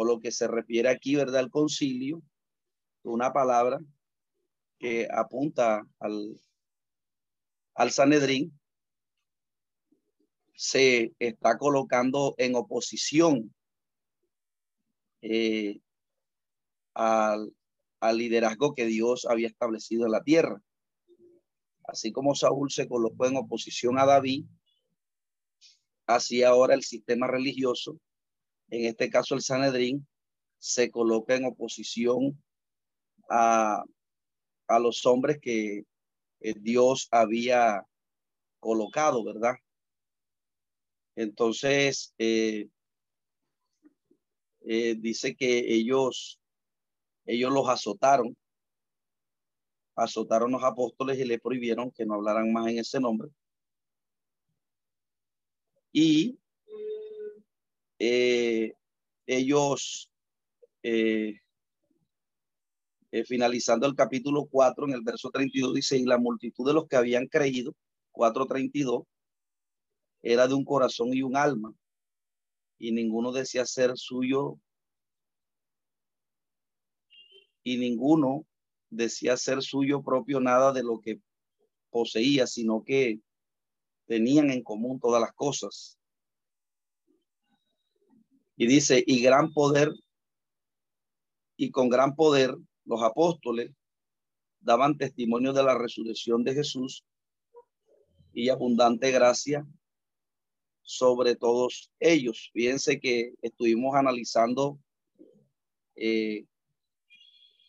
o lo que se refiere aquí, ¿verdad? Al concilio, una palabra que apunta al, al Sanedrín, se está colocando en oposición eh, al, al liderazgo que Dios había establecido en la tierra. Así como Saúl se colocó en oposición a David, así ahora el sistema religioso en este caso el Sanedrín, se coloca en oposición a, a los hombres que eh, Dios había colocado, ¿verdad? Entonces, eh, eh, dice que ellos, ellos los azotaron, azotaron los apóstoles y le prohibieron que no hablaran más en ese nombre. Y eh, ellos, eh, eh, finalizando el capítulo 4, en el verso 32, dice, y la multitud de los que habían creído, 4.32, era de un corazón y un alma, y ninguno decía ser suyo, y ninguno decía ser suyo propio nada de lo que poseía, sino que tenían en común todas las cosas. Y dice, y gran poder, y con gran poder los apóstoles daban testimonio de la resurrección de Jesús y abundante gracia sobre todos ellos. Fíjense que estuvimos analizando eh,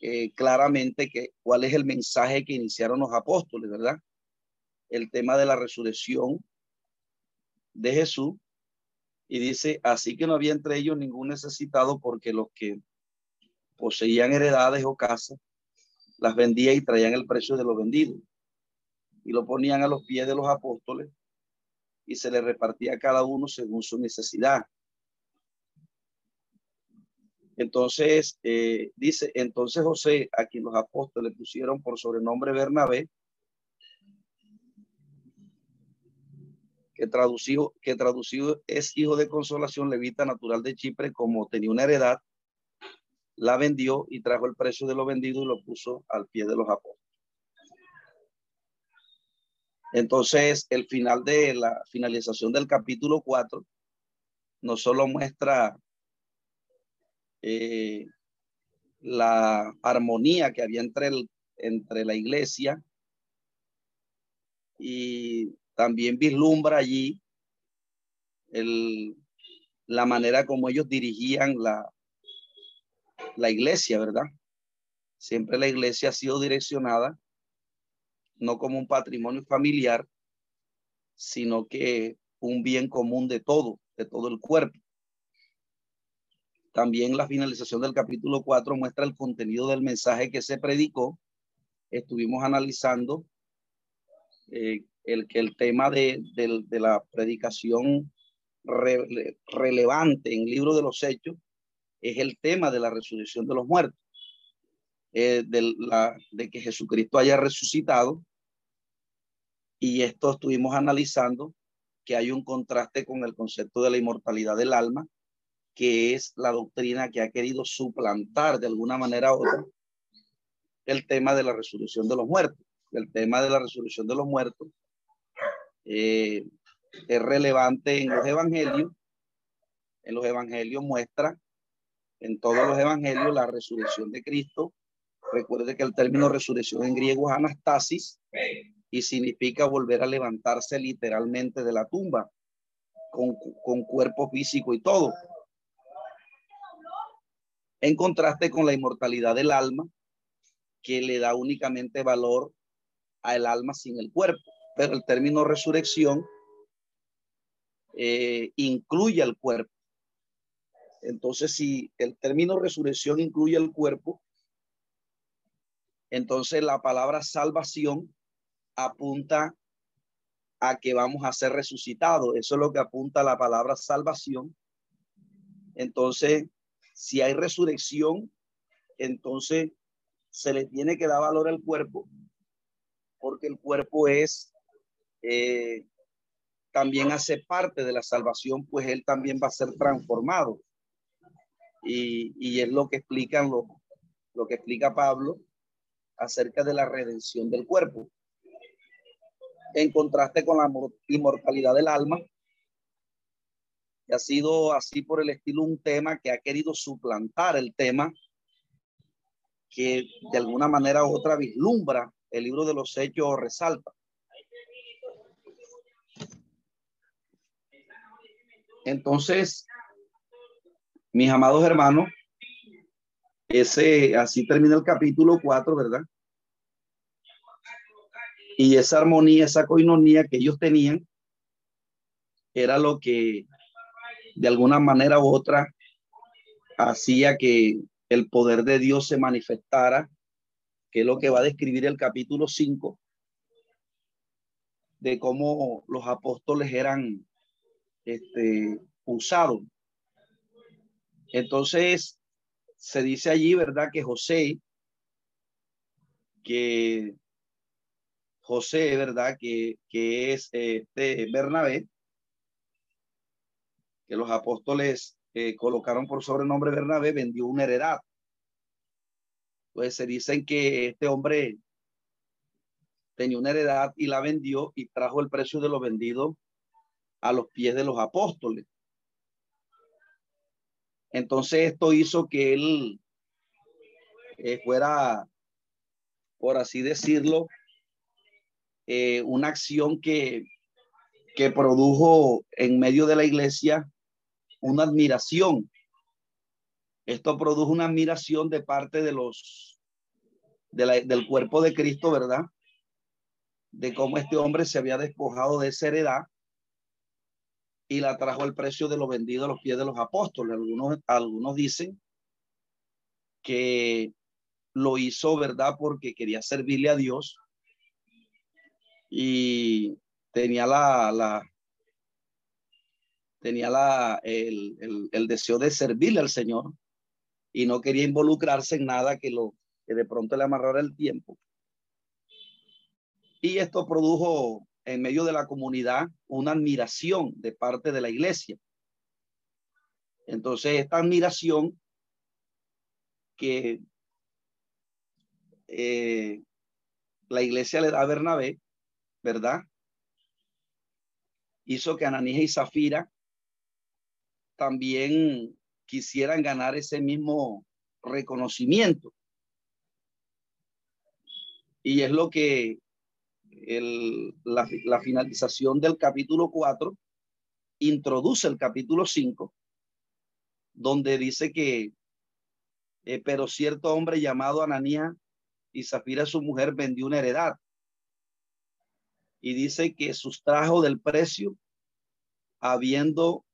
eh, claramente que, cuál es el mensaje que iniciaron los apóstoles, ¿verdad? El tema de la resurrección de Jesús y dice, así que no había entre ellos ningún necesitado porque los que poseían heredades o casas las vendían y traían el precio de lo vendido y lo ponían a los pies de los apóstoles y se le repartía cada uno según su necesidad. Entonces, eh, dice, entonces José, a quien los apóstoles pusieron por sobrenombre Bernabé, que traducido, que traducido es hijo de consolación levita natural de Chipre, como tenía una heredad, la vendió y trajo el precio de lo vendido y lo puso al pie de los apóstoles. Entonces, el final de la finalización del capítulo 4 no solo muestra eh, la armonía que había entre, el, entre la iglesia y también vislumbra allí la manera como ellos dirigían la, la iglesia, ¿verdad? Siempre la iglesia ha sido direccionada no como un patrimonio familiar, sino que un bien común de todo, de todo el cuerpo. También la finalización del capítulo 4 muestra el contenido del mensaje que se predicó. Estuvimos analizando eh, el que el tema de, la predicación relevante en el libro de los hechos es el tema de la resurrección de los muertos, eh, de, la, de que Jesucristo haya resucitado. Y esto estuvimos analizando que hay un contraste con el concepto de la inmortalidad del alma, que es la doctrina que ha querido suplantar de alguna manera u otra el tema de la resurrección de los muertos. El tema de la resurrección de los muertos eh, es relevante en los evangelios. En los evangelios muestra en todos los evangelios la resurrección de Cristo. Recuerde que el término resurrección en griego es anastasis y significa volver a levantarse literalmente de la tumba con, con cuerpo físico y todo. En contraste con la inmortalidad del alma, que le da únicamente valor al alma sin el cuerpo el término resurrección eh, incluye al cuerpo. Entonces, si el término resurrección incluye al cuerpo, Entonces la palabra salvación apunta a que vamos a ser resucitados. Eso es lo que apunta la palabra salvación. Entonces, si hay resurrección, entonces se le tiene que dar valor al cuerpo, porque el cuerpo es, eh, también hace parte de la salvación, pues él también va a ser transformado. Y, y es lo que explican lo, lo que explica Pablo acerca de la redención del cuerpo. En contraste con la inmortalidad del alma, que ha sido así por el estilo un tema que ha querido suplantar el tema que de alguna manera u otra vislumbra el libro de los hechos resalta. Entonces, mis amados hermanos, ese, así termina el capítulo 4, ¿verdad? Y esa armonía, esa coinonía que ellos tenían, era lo que de alguna manera u otra hacía que el poder de Dios se manifestara, que es lo que va a describir el capítulo 5, de cómo los apóstoles eran este, usados. Entonces, se dice allí, ¿verdad? Que José, que José, ¿verdad? Que, que es este Bernabé, que los apóstoles eh, colocaron por sobrenombre Bernabé, vendió una heredad. Pues se dicen que este hombre tenía una heredad y la vendió y trajo el precio de lo vendido a los pies de los apóstoles. Entonces esto hizo que él eh, fuera, por así decirlo, eh, una acción que, que produjo en medio de la iglesia una admiración. Esto produjo una admiración de parte de los del cuerpo de Cristo, ¿verdad? De cómo este hombre se había despojado de esa heredad y la trajo al precio de lo vendido a los pies de los apóstoles. Algunos, algunos dicen que lo hizo, ¿verdad? Porque quería servirle a Dios y tenía la, la tenía la, el, el, el, deseo de servirle al Señor y no quería involucrarse en nada que lo que de pronto le amarrara el tiempo. Y esto produjo en medio de la comunidad una admiración de parte de la iglesia. Entonces, esta admiración que eh, la iglesia le da a Bernabé, ¿verdad? Hizo que Ananías y Zafira también quisieran ganar ese mismo reconocimiento. Y es lo que el, la, finalización del capítulo 4 introduce el capítulo 5, donde dice que, eh, pero cierto hombre llamado Ananía y Zafira, su mujer, vendió una heredad. Y dice que sustrajo del precio, habiendo,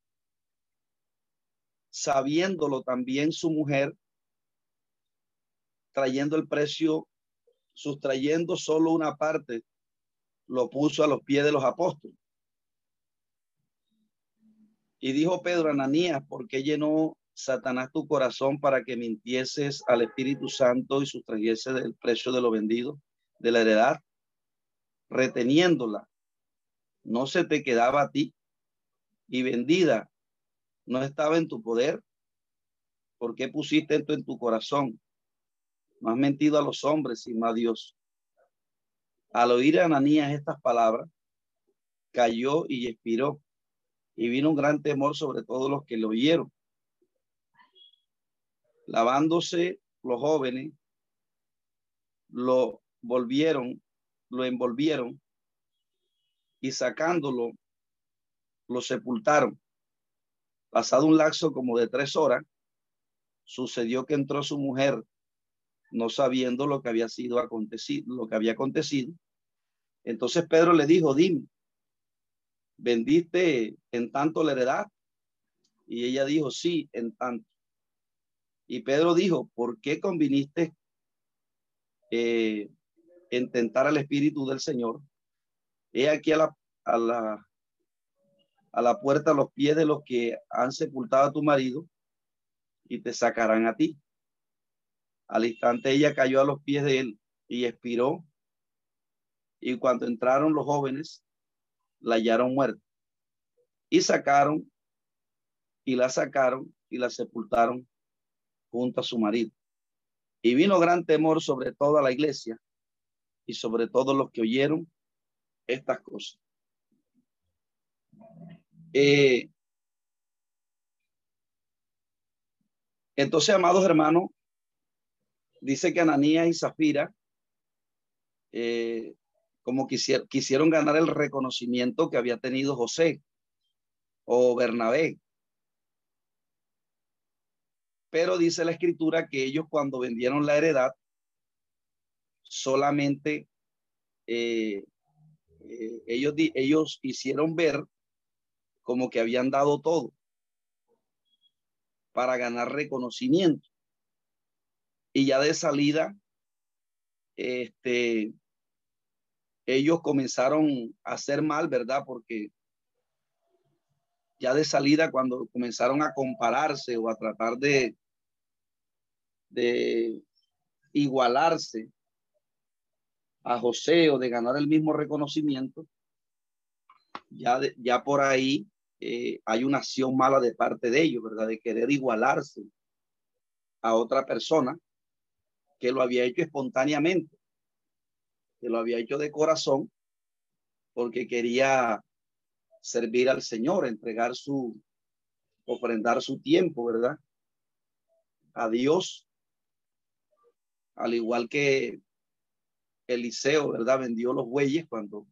sabiéndolo también su mujer, trayendo el precio, sustrayendo solo una parte lo puso a los pies de los apóstoles. Y dijo Pedro, Ananías, ¿por qué llenó Satanás tu corazón para que mintieses al Espíritu Santo y sustrayese del precio de lo vendido, de la heredad, reteniéndola? No se te quedaba a ti y vendida no estaba en tu poder. ¿Por qué pusiste esto en tu corazón? No has mentido a los hombres, sino a Dios. Al oír a Ananías estas palabras, cayó y expiró, y vino un gran temor sobre todos los que lo oyeron. Lavándose los jóvenes, lo volvieron, lo envolvieron y sacándolo, lo sepultaron. Pasado un lapso como de tres horas, sucedió que entró su mujer, no sabiendo lo que había sido acontecido, lo que había acontecido, entonces Pedro le dijo, dime, ¿vendiste en tanto la heredad? Y ella dijo, sí, en tanto. Y Pedro dijo, ¿por qué conviniste eh, en tentar al Espíritu del Señor, he aquí a la, a la, a la puerta a los pies de los que han sepultado a tu marido y te sacarán a ti. Al instante ella cayó a los pies de él y expiró. Y cuando entraron los jóvenes, la hallaron muerta. Y sacaron, y la sacaron y la sepultaron junto a su marido. Y vino gran temor sobre toda la iglesia y sobre todos los que oyeron estas cosas. Eh, entonces, amados hermanos, dice que Ananías y Zafira, eh, como quisieron, quisieron ganar el reconocimiento que había tenido José o Bernabé. Pero dice la escritura que ellos cuando vendieron la heredad, solamente eh, eh, ellos, ellos hicieron ver como que habían dado todo para ganar reconocimiento. Y ya de salida, este, ellos comenzaron a hacer mal, ¿verdad? Porque ya de salida, cuando comenzaron a compararse o a tratar de, igualarse a José o de ganar el mismo reconocimiento, ya, ya por ahí eh, hay una acción mala de parte de ellos, ¿verdad? De querer igualarse a otra persona que lo había hecho espontáneamente, que lo había hecho de corazón, porque quería servir al Señor, entregar su, ofrendar su tiempo, ¿verdad? A Dios, al igual que Eliseo, ¿verdad? Vendió los bueyes cuando,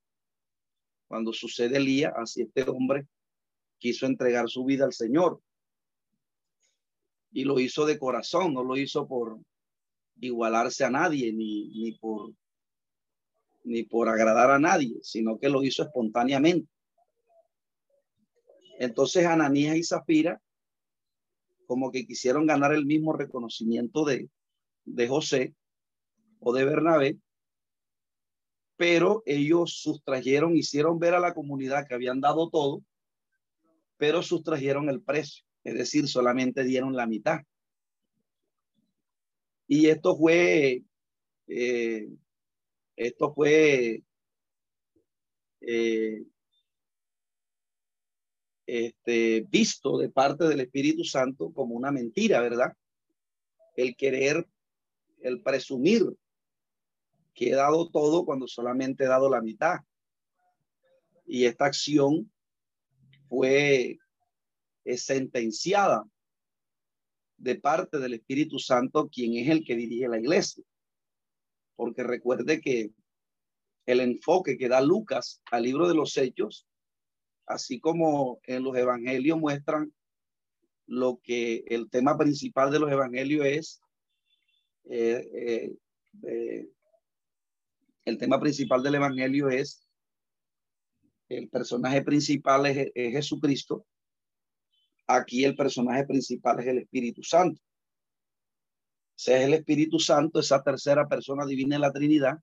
cuando sucede Elías, así este hombre quiso entregar su vida al Señor. Y lo hizo de corazón, no lo hizo por igualarse a nadie, ni, ni por ni por agradar a nadie, sino que lo hizo espontáneamente. Entonces Ananías y Zafira como que quisieron ganar el mismo reconocimiento de, de José o de Bernabé, pero ellos sustrajeron, hicieron ver a la comunidad que habían dado todo, pero sustrajeron el precio, es decir, solamente dieron la mitad. Y esto fue, eh, esto fue eh, este, visto de parte del Espíritu Santo como una mentira, ¿verdad? El querer, el presumir que he dado todo cuando solamente he dado la mitad. Y esta acción fue sentenciada de parte del Espíritu Santo, quien es el que dirige la iglesia. Porque recuerde que el enfoque que da Lucas al libro de los hechos, así como en los evangelios muestran lo que el tema principal de los evangelios es eh, eh, eh, el tema principal del Evangelio es, el personaje principal es, Jesucristo, aquí el personaje principal es el Espíritu Santo. Es el Espíritu Santo, esa tercera persona divina en la Trinidad,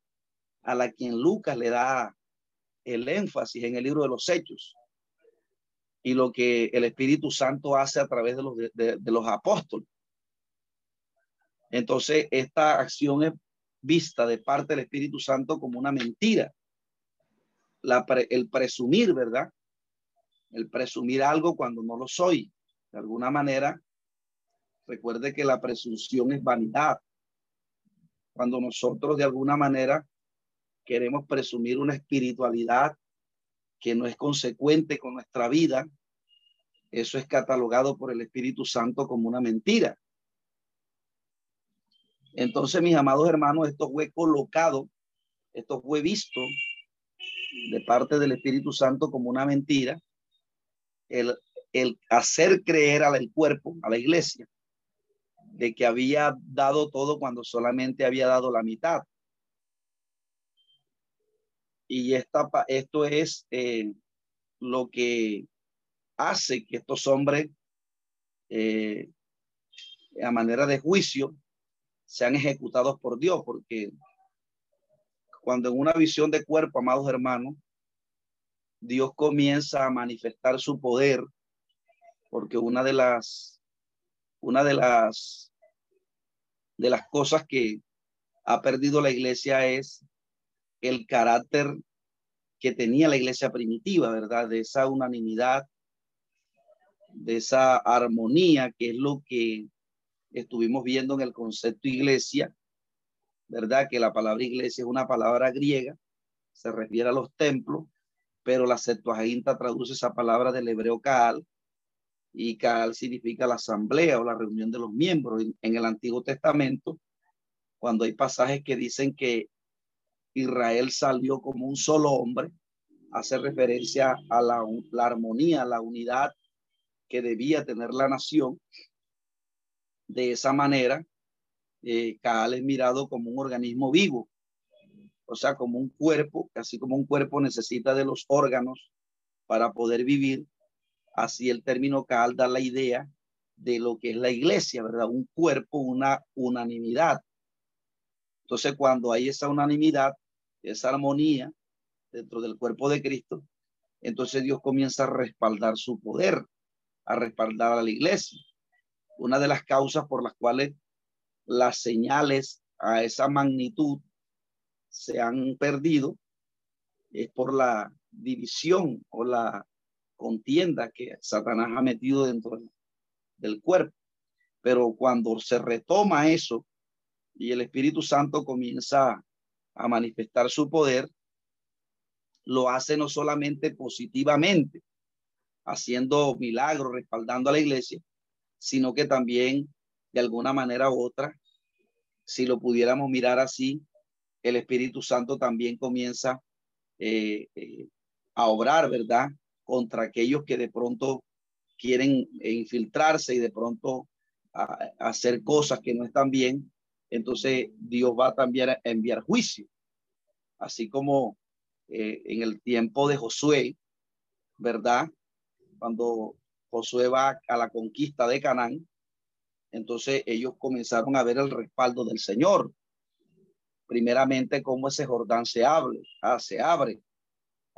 a la quien Lucas le da el énfasis en el libro de los Hechos y lo que el Espíritu Santo hace a través de los, de los apóstoles. Entonces, esta acción es vista de parte del Espíritu Santo como una mentira. El presumir, ¿verdad? El presumir algo cuando no lo soy. De alguna manera, recuerde que la presunción es vanidad. Cuando nosotros de alguna manera queremos presumir una espiritualidad que no es consecuente con nuestra vida, eso es catalogado por el Espíritu Santo como una mentira. Entonces, mis amados hermanos, esto fue colocado, esto fue visto de parte del Espíritu Santo como una mentira, el, el hacer creer al cuerpo, a la iglesia, de que había dado todo cuando solamente había dado la mitad. Y esta, esto es eh, lo que hace que estos hombres, eh, a manera de juicio, sean ejecutados por Dios, porque cuando en una visión de cuerpo, amados hermanos, Dios comienza a manifestar su poder, porque una de las, una de las, de las cosas que ha perdido la iglesia es el carácter que tenía la iglesia primitiva, ¿verdad? De esa unanimidad, de esa armonía, que es lo que estuvimos viendo en el concepto iglesia, ¿verdad? Que la palabra iglesia es una palabra griega, se refiere a los templos, pero la Septuaginta traduce esa palabra del hebreo Kaal, y Kaal significa la asamblea o la reunión de los miembros. En el Antiguo Testamento, cuando hay pasajes que dicen que Israel salió como un solo hombre, hace referencia a la, la armonía, la unidad que debía tener la nación. De esa manera, eh, es mirado como un organismo vivo, o sea, como un cuerpo, así como un cuerpo necesita de los órganos para poder vivir, así el término Kaal da la idea de lo que es la iglesia, ¿verdad? Un cuerpo, una unanimidad. Entonces, cuando hay esa unanimidad, esa armonía dentro del cuerpo de Cristo, entonces Dios comienza a respaldar su poder, a respaldar a la iglesia. Una de las causas por las cuales las señales a esa magnitud se han perdido es por la división o la contienda que Satanás ha metido dentro del cuerpo. Pero cuando se retoma eso y el Espíritu Santo comienza a manifestar su poder, lo hace no solamente positivamente, haciendo milagros, respaldando a la iglesia, sino que también de alguna manera u otra, si lo pudiéramos mirar así, el Espíritu Santo también comienza eh, eh, a obrar, ¿verdad? Contra aquellos que de pronto quieren infiltrarse y de pronto hacer cosas que no están bien. Entonces Dios va también a enviar juicio. Así como eh, en el tiempo de Josué, ¿verdad? Cuando Josué va a la conquista de Canaán, entonces ellos comenzaron a ver el respaldo del Señor primeramente cómo ese Jordán se abre, ah, se abre.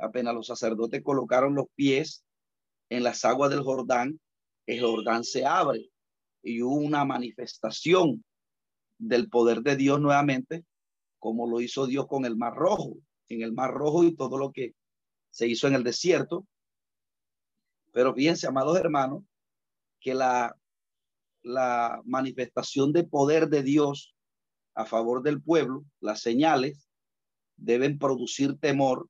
Apenas los sacerdotes colocaron los pies en las aguas del Jordán, el Jordán se abre y hubo una manifestación del poder de Dios nuevamente, como lo hizo Dios con el Mar Rojo, en el Mar Rojo y todo lo que se hizo en el desierto. Pero fíjense, amados hermanos, que la, la manifestación de poder de Dios a favor del pueblo, las señales deben producir temor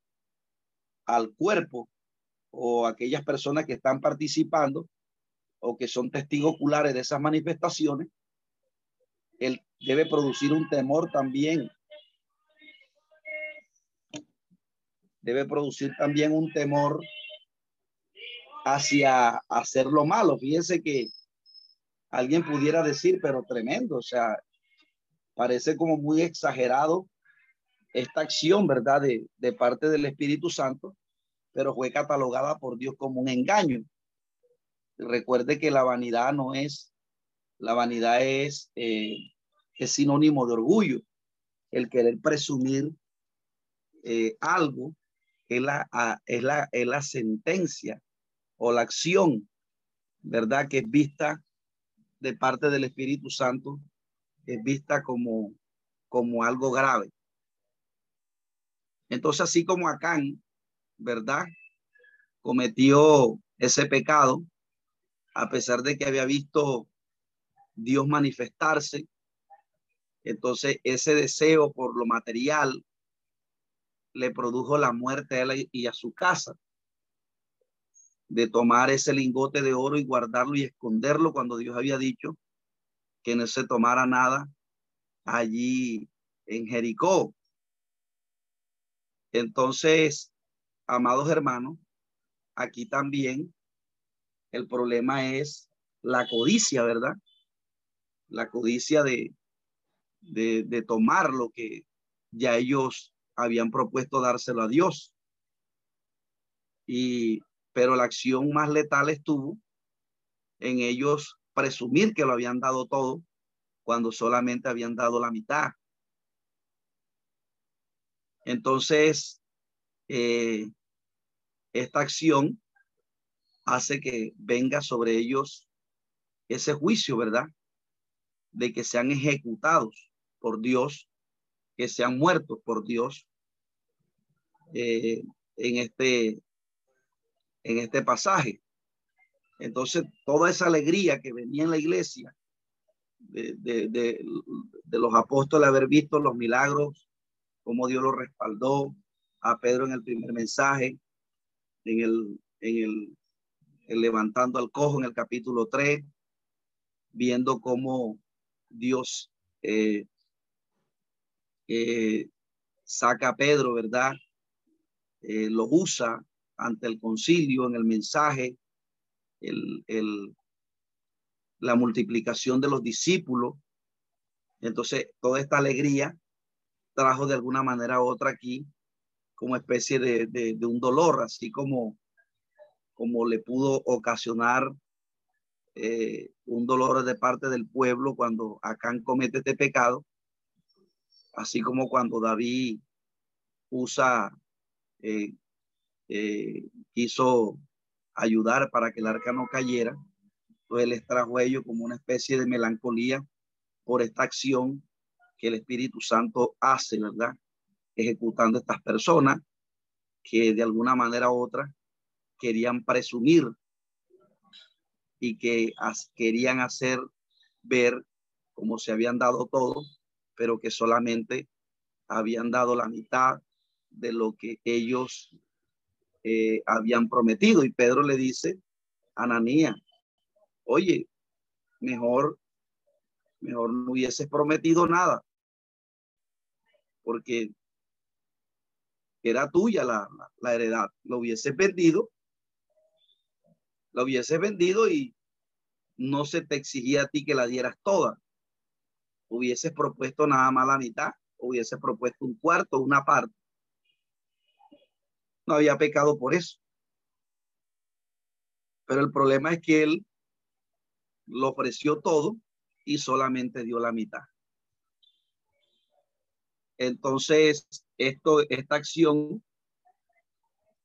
al cuerpo o aquellas personas que están participando o que son testigos oculares de esas manifestaciones, él debe producir un temor también. Debe producir también un temor hacia hacer lo malo. Fíjense que alguien pudiera decir, pero tremendo, o sea, parece como muy exagerado esta acción, ¿verdad? De, parte del Espíritu Santo, pero fue catalogada por Dios como un engaño. Recuerde que la vanidad no es, la vanidad es, eh, es sinónimo de orgullo. El querer presumir eh, algo es la, es, la, es la sentencia o la acción, ¿verdad? Que es vista de parte del Espíritu Santo es vista como, como algo grave. Entonces, así como Acán, ¿verdad? Cometió ese pecado, a pesar de que había visto Dios manifestarse, entonces ese deseo por lo material le produjo la muerte a él y a su casa, de tomar ese lingote de oro y guardarlo y esconderlo cuando Dios había dicho que no se tomara nada allí en Jericó. Entonces, amados hermanos, aquí también el problema es la codicia, ¿verdad? La codicia de, de, de tomar lo que ya ellos habían propuesto dárselo a Dios. Y, pero la acción más letal estuvo en ellos presumir que lo habían dado todo cuando solamente habían dado la mitad. Entonces, eh, esta acción hace que venga sobre ellos ese juicio, ¿verdad? De que sean ejecutados por Dios, que sean muertos por Dios eh, en, este, en este pasaje. Entonces, toda esa alegría que venía en la iglesia de, de, de, de los apóstoles haber visto los milagros, cómo Dios lo respaldó a Pedro en el primer mensaje, en el, en el, levantando al cojo en el capítulo 3, viendo cómo Dios eh, eh, saca a Pedro, ¿verdad? Eh, lo usa ante el concilio en el mensaje, el, el, la multiplicación de los discípulos. Entonces, toda esta alegría trajo de alguna manera u otra aquí como especie de, de, un dolor, así como, como le pudo ocasionar eh, un dolor de parte del pueblo cuando Acán comete este pecado, así como cuando David usa, eh, eh, quiso ayudar para que el arca no cayera, pues les trajo a ellos como una especie de melancolía por esta acción que el Espíritu Santo hace, ¿verdad? ejecutando estas personas que de alguna manera u otra querían presumir y que querían hacer ver como se habían dado todo, pero que solamente habían dado la mitad de lo que ellos eh, habían prometido. Y Pedro le dice Ananía, oye, mejor, mejor no hubieses prometido nada, porque era tuya la, la, heredad, lo hubiese vendido, lo hubiese vendido y no se te exigía a ti que la dieras toda. Hubieses propuesto nada más la mitad, hubieses propuesto un cuarto, una parte. No había pecado por eso. Pero el problema es que él lo ofreció todo y solamente dio la mitad. Entonces, esto, esta acción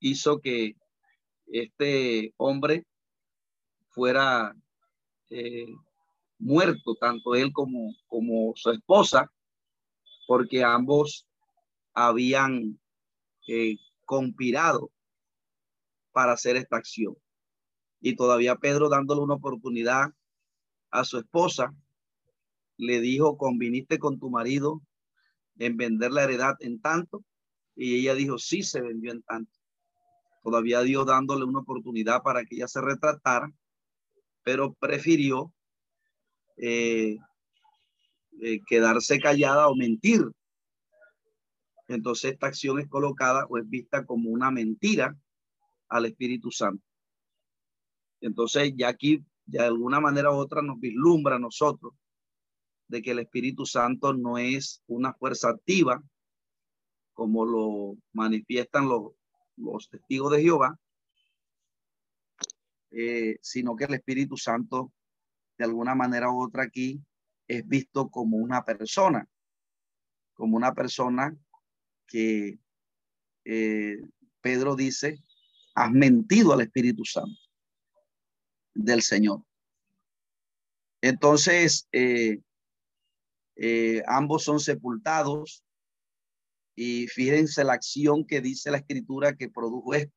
hizo que este hombre fuera eh, muerto, tanto él como, como su esposa, porque ambos habían eh, conspirado para hacer esta acción. Y todavía Pedro dándole una oportunidad a su esposa, le dijo, conviniste con tu marido en vender la heredad en tanto. Y ella dijo, sí, se vendió en tanto. Todavía Dios dándole una oportunidad para que ella se retratara, pero prefirió eh, eh, quedarse callada o mentir. Entonces esta acción es colocada o es vista como una mentira al Espíritu Santo. Entonces ya aquí, de alguna manera u otra, nos vislumbra a nosotros de que el Espíritu Santo no es una fuerza activa, como lo manifiestan los, testigos de Jehová, eh, sino que el Espíritu Santo, de alguna manera u otra aquí, es visto como una persona, como una persona que eh, Pedro dice, has mentido al Espíritu Santo del Señor. Entonces, eh, eh, ambos son sepultados y fíjense la acción que dice la escritura que produjo esto.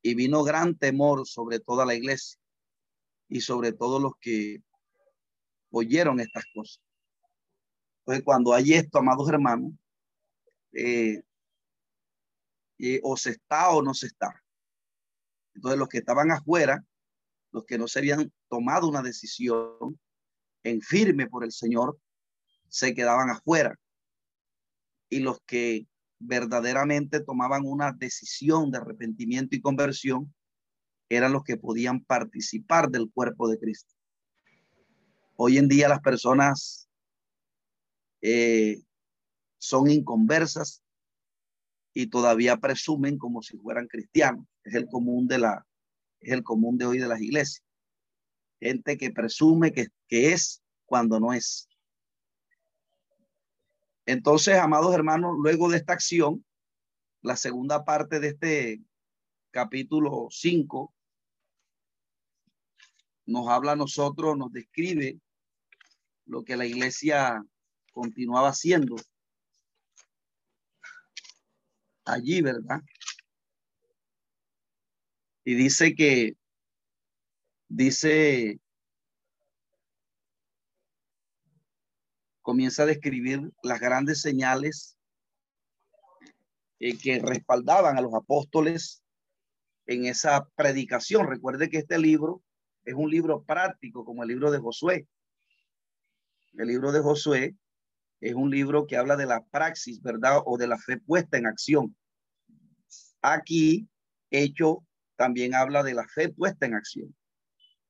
Y vino gran temor sobre toda la iglesia y sobre todos los que oyeron estas cosas. Entonces, cuando hay esto, amados hermanos, eh, eh, o se está o no se está. Entonces, los que estaban afuera, los que no se habían tomado una decisión en firme por el Señor, se quedaban afuera. Y los que verdaderamente tomaban una decisión de arrepentimiento y conversión eran los que podían participar del cuerpo de Cristo. Hoy en día las personas eh, son inconversas y todavía presumen como si fueran cristianos. Es el común de la, es el común de hoy de las iglesias. Gente que presume que, que es cuando no es. Entonces, amados hermanos, luego de esta acción, la segunda parte de este capítulo 5 nos habla a nosotros, nos describe lo que la iglesia continuaba haciendo allí, ¿verdad? Y dice que, dice, comienza a describir las grandes señales eh, que respaldaban a los apóstoles en esa predicación. Recuerde que este libro es un libro práctico como el libro de Josué. El libro de Josué es un libro que habla de la praxis, ¿verdad? O de la fe puesta en acción. Aquí, hecho, también habla de la fe puesta en acción,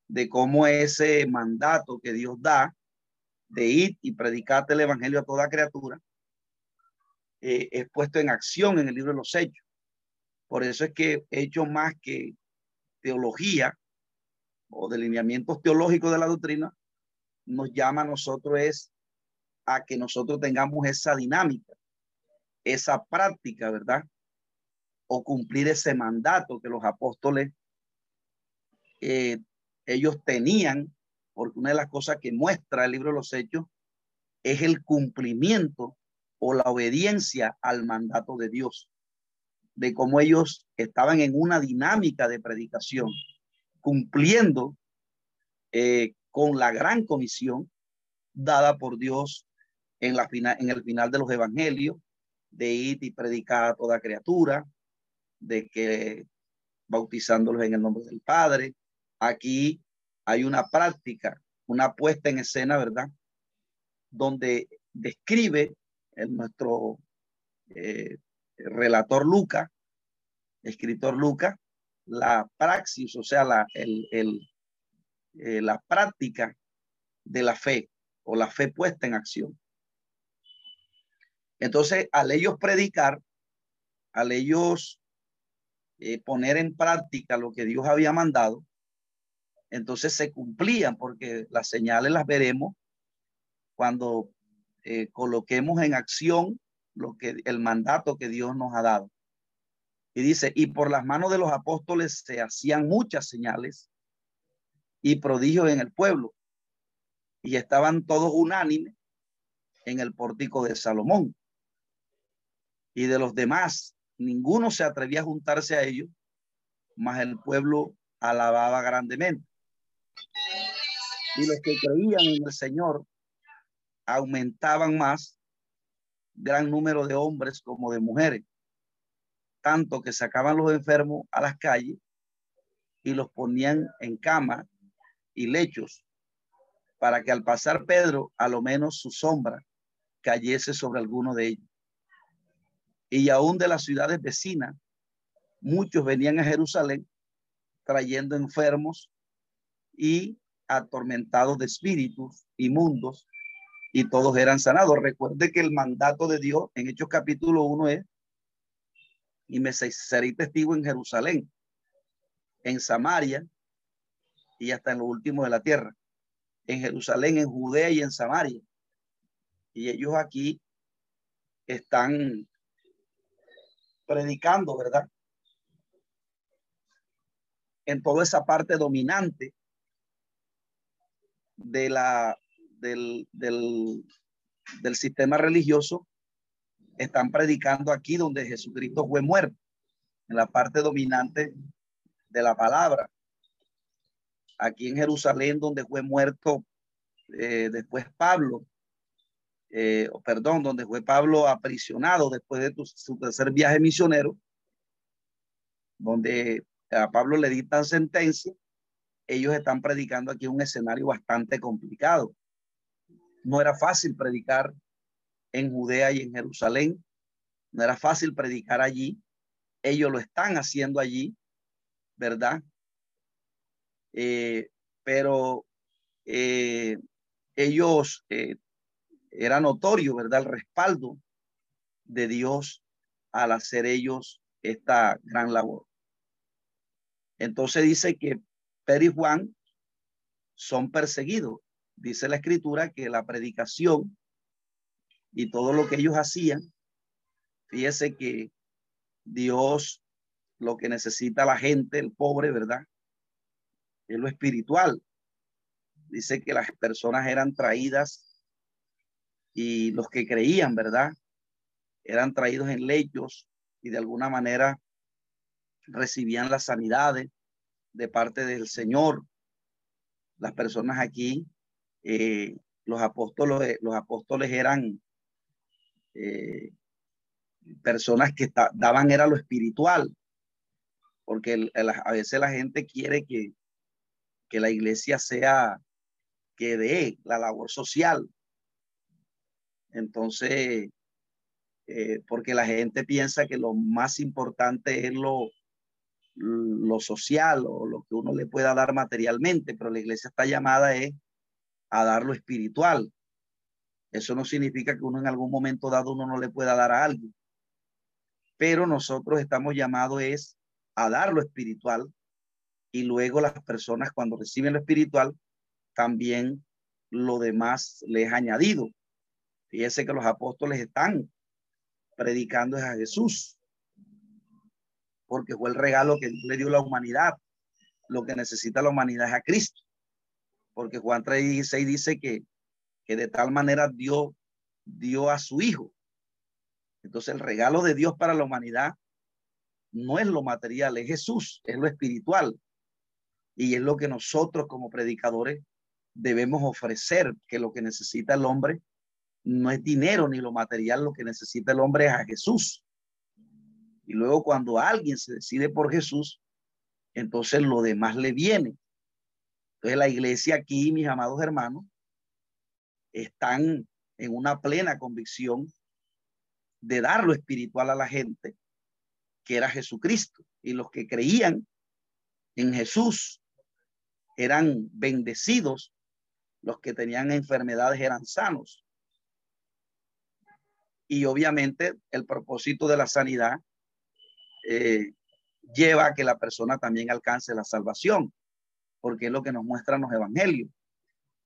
de cómo ese mandato que Dios da de ir y predicarte el evangelio a toda criatura eh, es puesto en acción en el libro de los hechos. Por eso es que hecho más que teología o delineamientos teológicos de la doctrina, nos llama a nosotros es a que nosotros tengamos esa dinámica, esa práctica, ¿verdad? O cumplir ese mandato que los apóstoles, eh, ellos tenían, porque una de las cosas que muestra el libro de los Hechos es el cumplimiento o la obediencia al mandato de Dios, de cómo ellos estaban en una dinámica de predicación, cumpliendo eh, con la gran comisión dada por Dios en, la final, en el final de los evangelios, de ir y predicar a toda criatura, de que bautizándolos en el nombre del Padre. Aquí hay una práctica, una puesta en escena, ¿verdad? Donde describe el, nuestro eh, relator Luca, escritor Luca, la praxis, o sea, la, eh, la práctica de la fe o la fe puesta en acción. Entonces, al ellos predicar, al ellos eh, poner en práctica lo que Dios había mandado, entonces se cumplían porque las señales las veremos cuando eh, coloquemos en acción lo que el mandato que Dios nos ha dado. Y dice, y por las manos de los apóstoles se hacían muchas señales y prodigios en el pueblo. Y estaban todos unánimes en el pórtico de Salomón y de los demás, ninguno se atrevía a juntarse a ellos, mas el pueblo alababa grandemente. Y los que creían en el Señor aumentaban más, gran número de hombres como de mujeres, tanto que sacaban los enfermos a las calles y los ponían en cama y lechos, para que al pasar Pedro, a lo menos su sombra cayese sobre alguno de ellos. Y aún de las ciudades vecinas, muchos venían a Jerusalén trayendo enfermos y atormentados de espíritus inmundos y todos eran sanados. Recuerde que el mandato de Dios en Hechos capítulo 1 es, y me seré testigo en Jerusalén, en Samaria y hasta en lo último de la tierra, en Jerusalén, en Judea y en Samaria. Y ellos aquí están predicando, ¿verdad? En toda esa parte dominante de la, del, del, del sistema religioso, están predicando aquí donde Jesucristo fue muerto, en la parte dominante de la palabra. Aquí en Jerusalén, donde fue muerto eh, después Pablo, eh, perdón, donde fue Pablo aprisionado después de su tercer viaje misionero, donde a Pablo le dictan sentencia, ellos están predicando aquí un escenario bastante complicado. No era fácil predicar en Judea y en Jerusalén, no era fácil predicar allí, ellos lo están haciendo allí, ¿verdad? Eh, pero eh, ellos era notorio, ¿verdad? El respaldo de Dios al hacer ellos esta gran labor. Entonces dice que Pedro y Juan son perseguidos. Dice la escritura que la predicación y todo lo que ellos hacían, fíjese que Dios lo que necesita la gente, el pobre, ¿verdad? Es lo espiritual. Dice que las personas eran traídas y los que creían, ¿verdad? Eran traídos en lechos y de alguna manera recibían las sanidades de parte del Señor. Las personas aquí, eh, los apóstoles, los apóstoles eran eh, personas que daban era lo espiritual, porque a veces la gente quiere que, que la iglesia sea que dé la labor social. Entonces, eh, porque la gente piensa que lo más importante es lo, lo social o lo que uno le pueda dar materialmente, pero la iglesia está llamada es a dar lo espiritual. Eso no significa que uno en algún momento dado uno no le pueda dar a alguien, pero nosotros estamos llamados es a dar lo espiritual y luego las personas cuando reciben lo espiritual también lo demás les añadido. Fíjese que los apóstoles están predicando a Jesús, porque fue el regalo que le dio la humanidad. Lo que necesita la humanidad es a Cristo, porque Juan 3:16 dice que, que de tal manera Dios dio a su Hijo. Entonces el regalo de Dios para la humanidad no es lo material, es Jesús, es lo espiritual. Y es lo que nosotros como predicadores debemos ofrecer, que lo que necesita el hombre no es dinero ni lo material, lo que necesita el hombre es a Jesús. Y luego cuando alguien se decide por Jesús, entonces lo demás le viene. Entonces la iglesia aquí, mis amados hermanos, están en una plena convicción de dar lo espiritual a la gente, que era Jesucristo. Y los que creían en Jesús eran bendecidos, los que tenían enfermedades eran sanos. Y obviamente el propósito de la sanidad eh, lleva a que la persona también alcance la salvación, porque es lo que nos muestran los evangelios.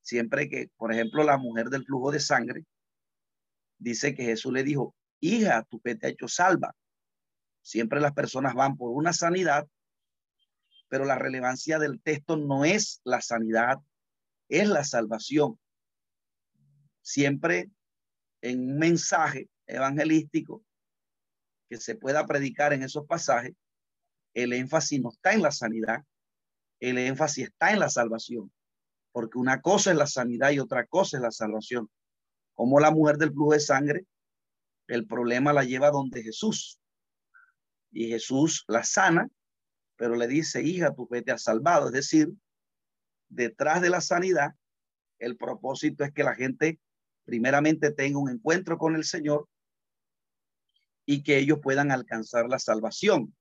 Siempre que, por ejemplo, la mujer del flujo de sangre dice que Jesús le dijo, hija, tu fe te ha hecho salva. Siempre las personas van por una sanidad, pero la relevancia del texto no es la sanidad, es la salvación. Siempre en un mensaje evangelístico que se pueda predicar en esos pasajes, el énfasis no está en la sanidad, el énfasis está en la salvación, porque una cosa es la sanidad y otra cosa es la salvación. Como la mujer del flujo de sangre, el problema la lleva donde Jesús. Y Jesús la sana, pero le dice, hija, tu fe te ha salvado. Es decir, detrás de la sanidad, el propósito es que la gente primeramente tenga un encuentro con el Señor y que ellos puedan alcanzar la salvación.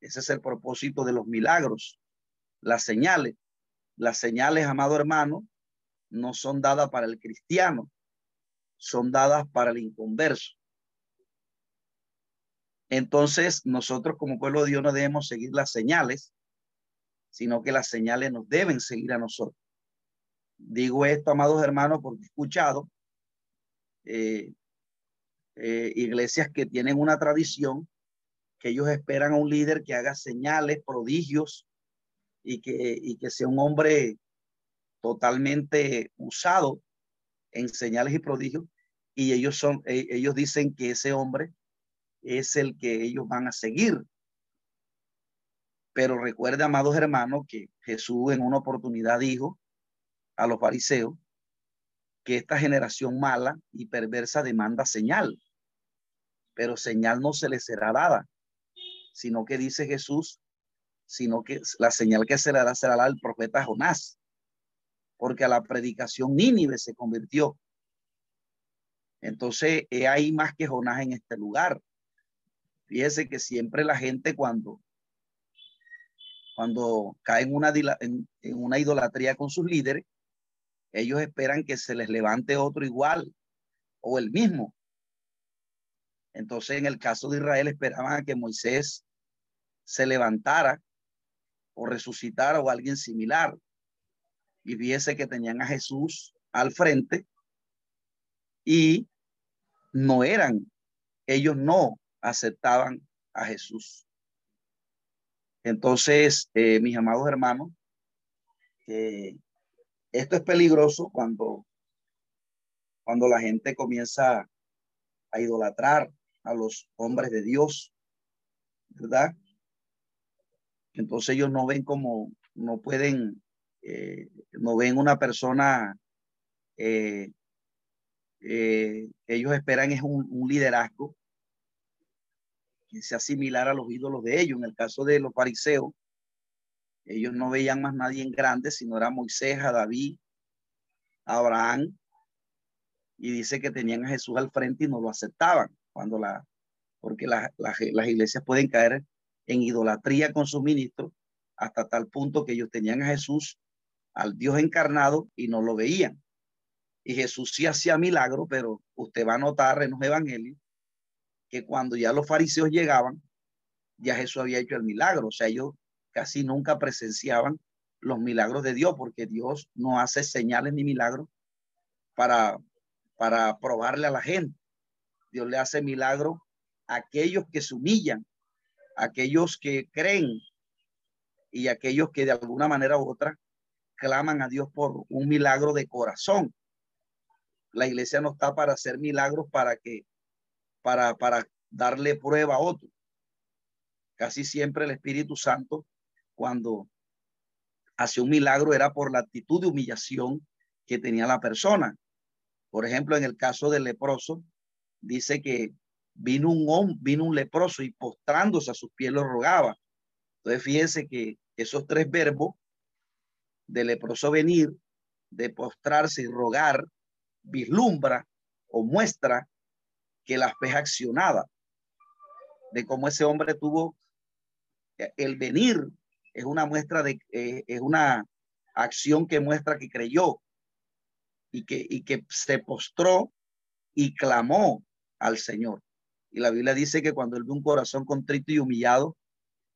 Ese es el propósito de los milagros, las señales. Las señales, amado hermano, no son dadas para el cristiano, son dadas para el inconverso. Entonces, nosotros como pueblo de Dios no debemos seguir las señales, sino que las señales nos deben seguir a nosotros. Digo esto, amados hermanos, porque escuchado eh, eh, iglesias que tienen una tradición, que ellos esperan a un líder que haga señales, prodigios y que, y que sea un hombre totalmente usado en señales y prodigios. Y ellos son, e, ellos dicen que ese hombre es el que ellos van a seguir. Pero recuerde, amados hermanos, que Jesús en una oportunidad dijo a los fariseos que esta generación mala y perversa demanda señal pero señal no se le será dada, sino que dice Jesús, sino que la señal que se le dará será la del profeta Jonás, porque a la predicación Nínive se convirtió. Entonces, hay más que Jonás en este lugar. Fíjese que siempre la gente cuando, cuando cae en una, en una idolatría con sus líderes, ellos esperan que se les levante otro igual o el mismo. Entonces, en el caso de Israel, esperaban a que Moisés se levantara o resucitara o alguien similar y viese que tenían a Jesús al frente y no eran, ellos no aceptaban a Jesús. Entonces, eh, mis amados hermanos, esto es peligroso cuando, cuando la gente comienza a idolatrar a los hombres de Dios, ¿verdad? Entonces ellos no ven como, no pueden, eh, no ven una persona, eh, ellos esperan es un, un liderazgo que sea similar a los ídolos de ellos. En el caso de los fariseos, ellos no veían más nadie en grande, sino era Moisés, a David, Abraham, y dice que tenían a Jesús al frente y no lo aceptaban, cuando la, porque las iglesias pueden caer en idolatría con sus ministros hasta tal punto que ellos tenían a Jesús, al Dios encarnado, y no lo veían. Y Jesús sí hacía milagro, pero usted va a notar en los evangelios que cuando ya los fariseos llegaban, ya Jesús había hecho el milagro. O sea, ellos casi nunca presenciaban los milagros de Dios, porque Dios no hace señales ni milagros para, para probarle a la gente. Dios le hace milagros a aquellos que se humillan, a aquellos que creen y aquellos que de alguna manera u otra claman a Dios por un milagro de corazón. La iglesia no está para hacer milagros para que para, para darle prueba a otro. Casi siempre el Espíritu Santo, cuando hace un milagro, era por la actitud de humillación que tenía la persona. Por ejemplo, en el caso del leproso, dice que vino un, vino un leproso y postrándose a sus pies lo rogaba. Entonces, fíjense que esos tres verbos de leproso venir, de postrarse y rogar, vislumbra o muestra que la fe accionada, de cómo ese hombre tuvo el venir, es una muestra de, eh, es una acción que muestra que creyó y que, y que se postró y clamó al Señor. Y la Biblia dice que cuando él ve un corazón contrito y humillado,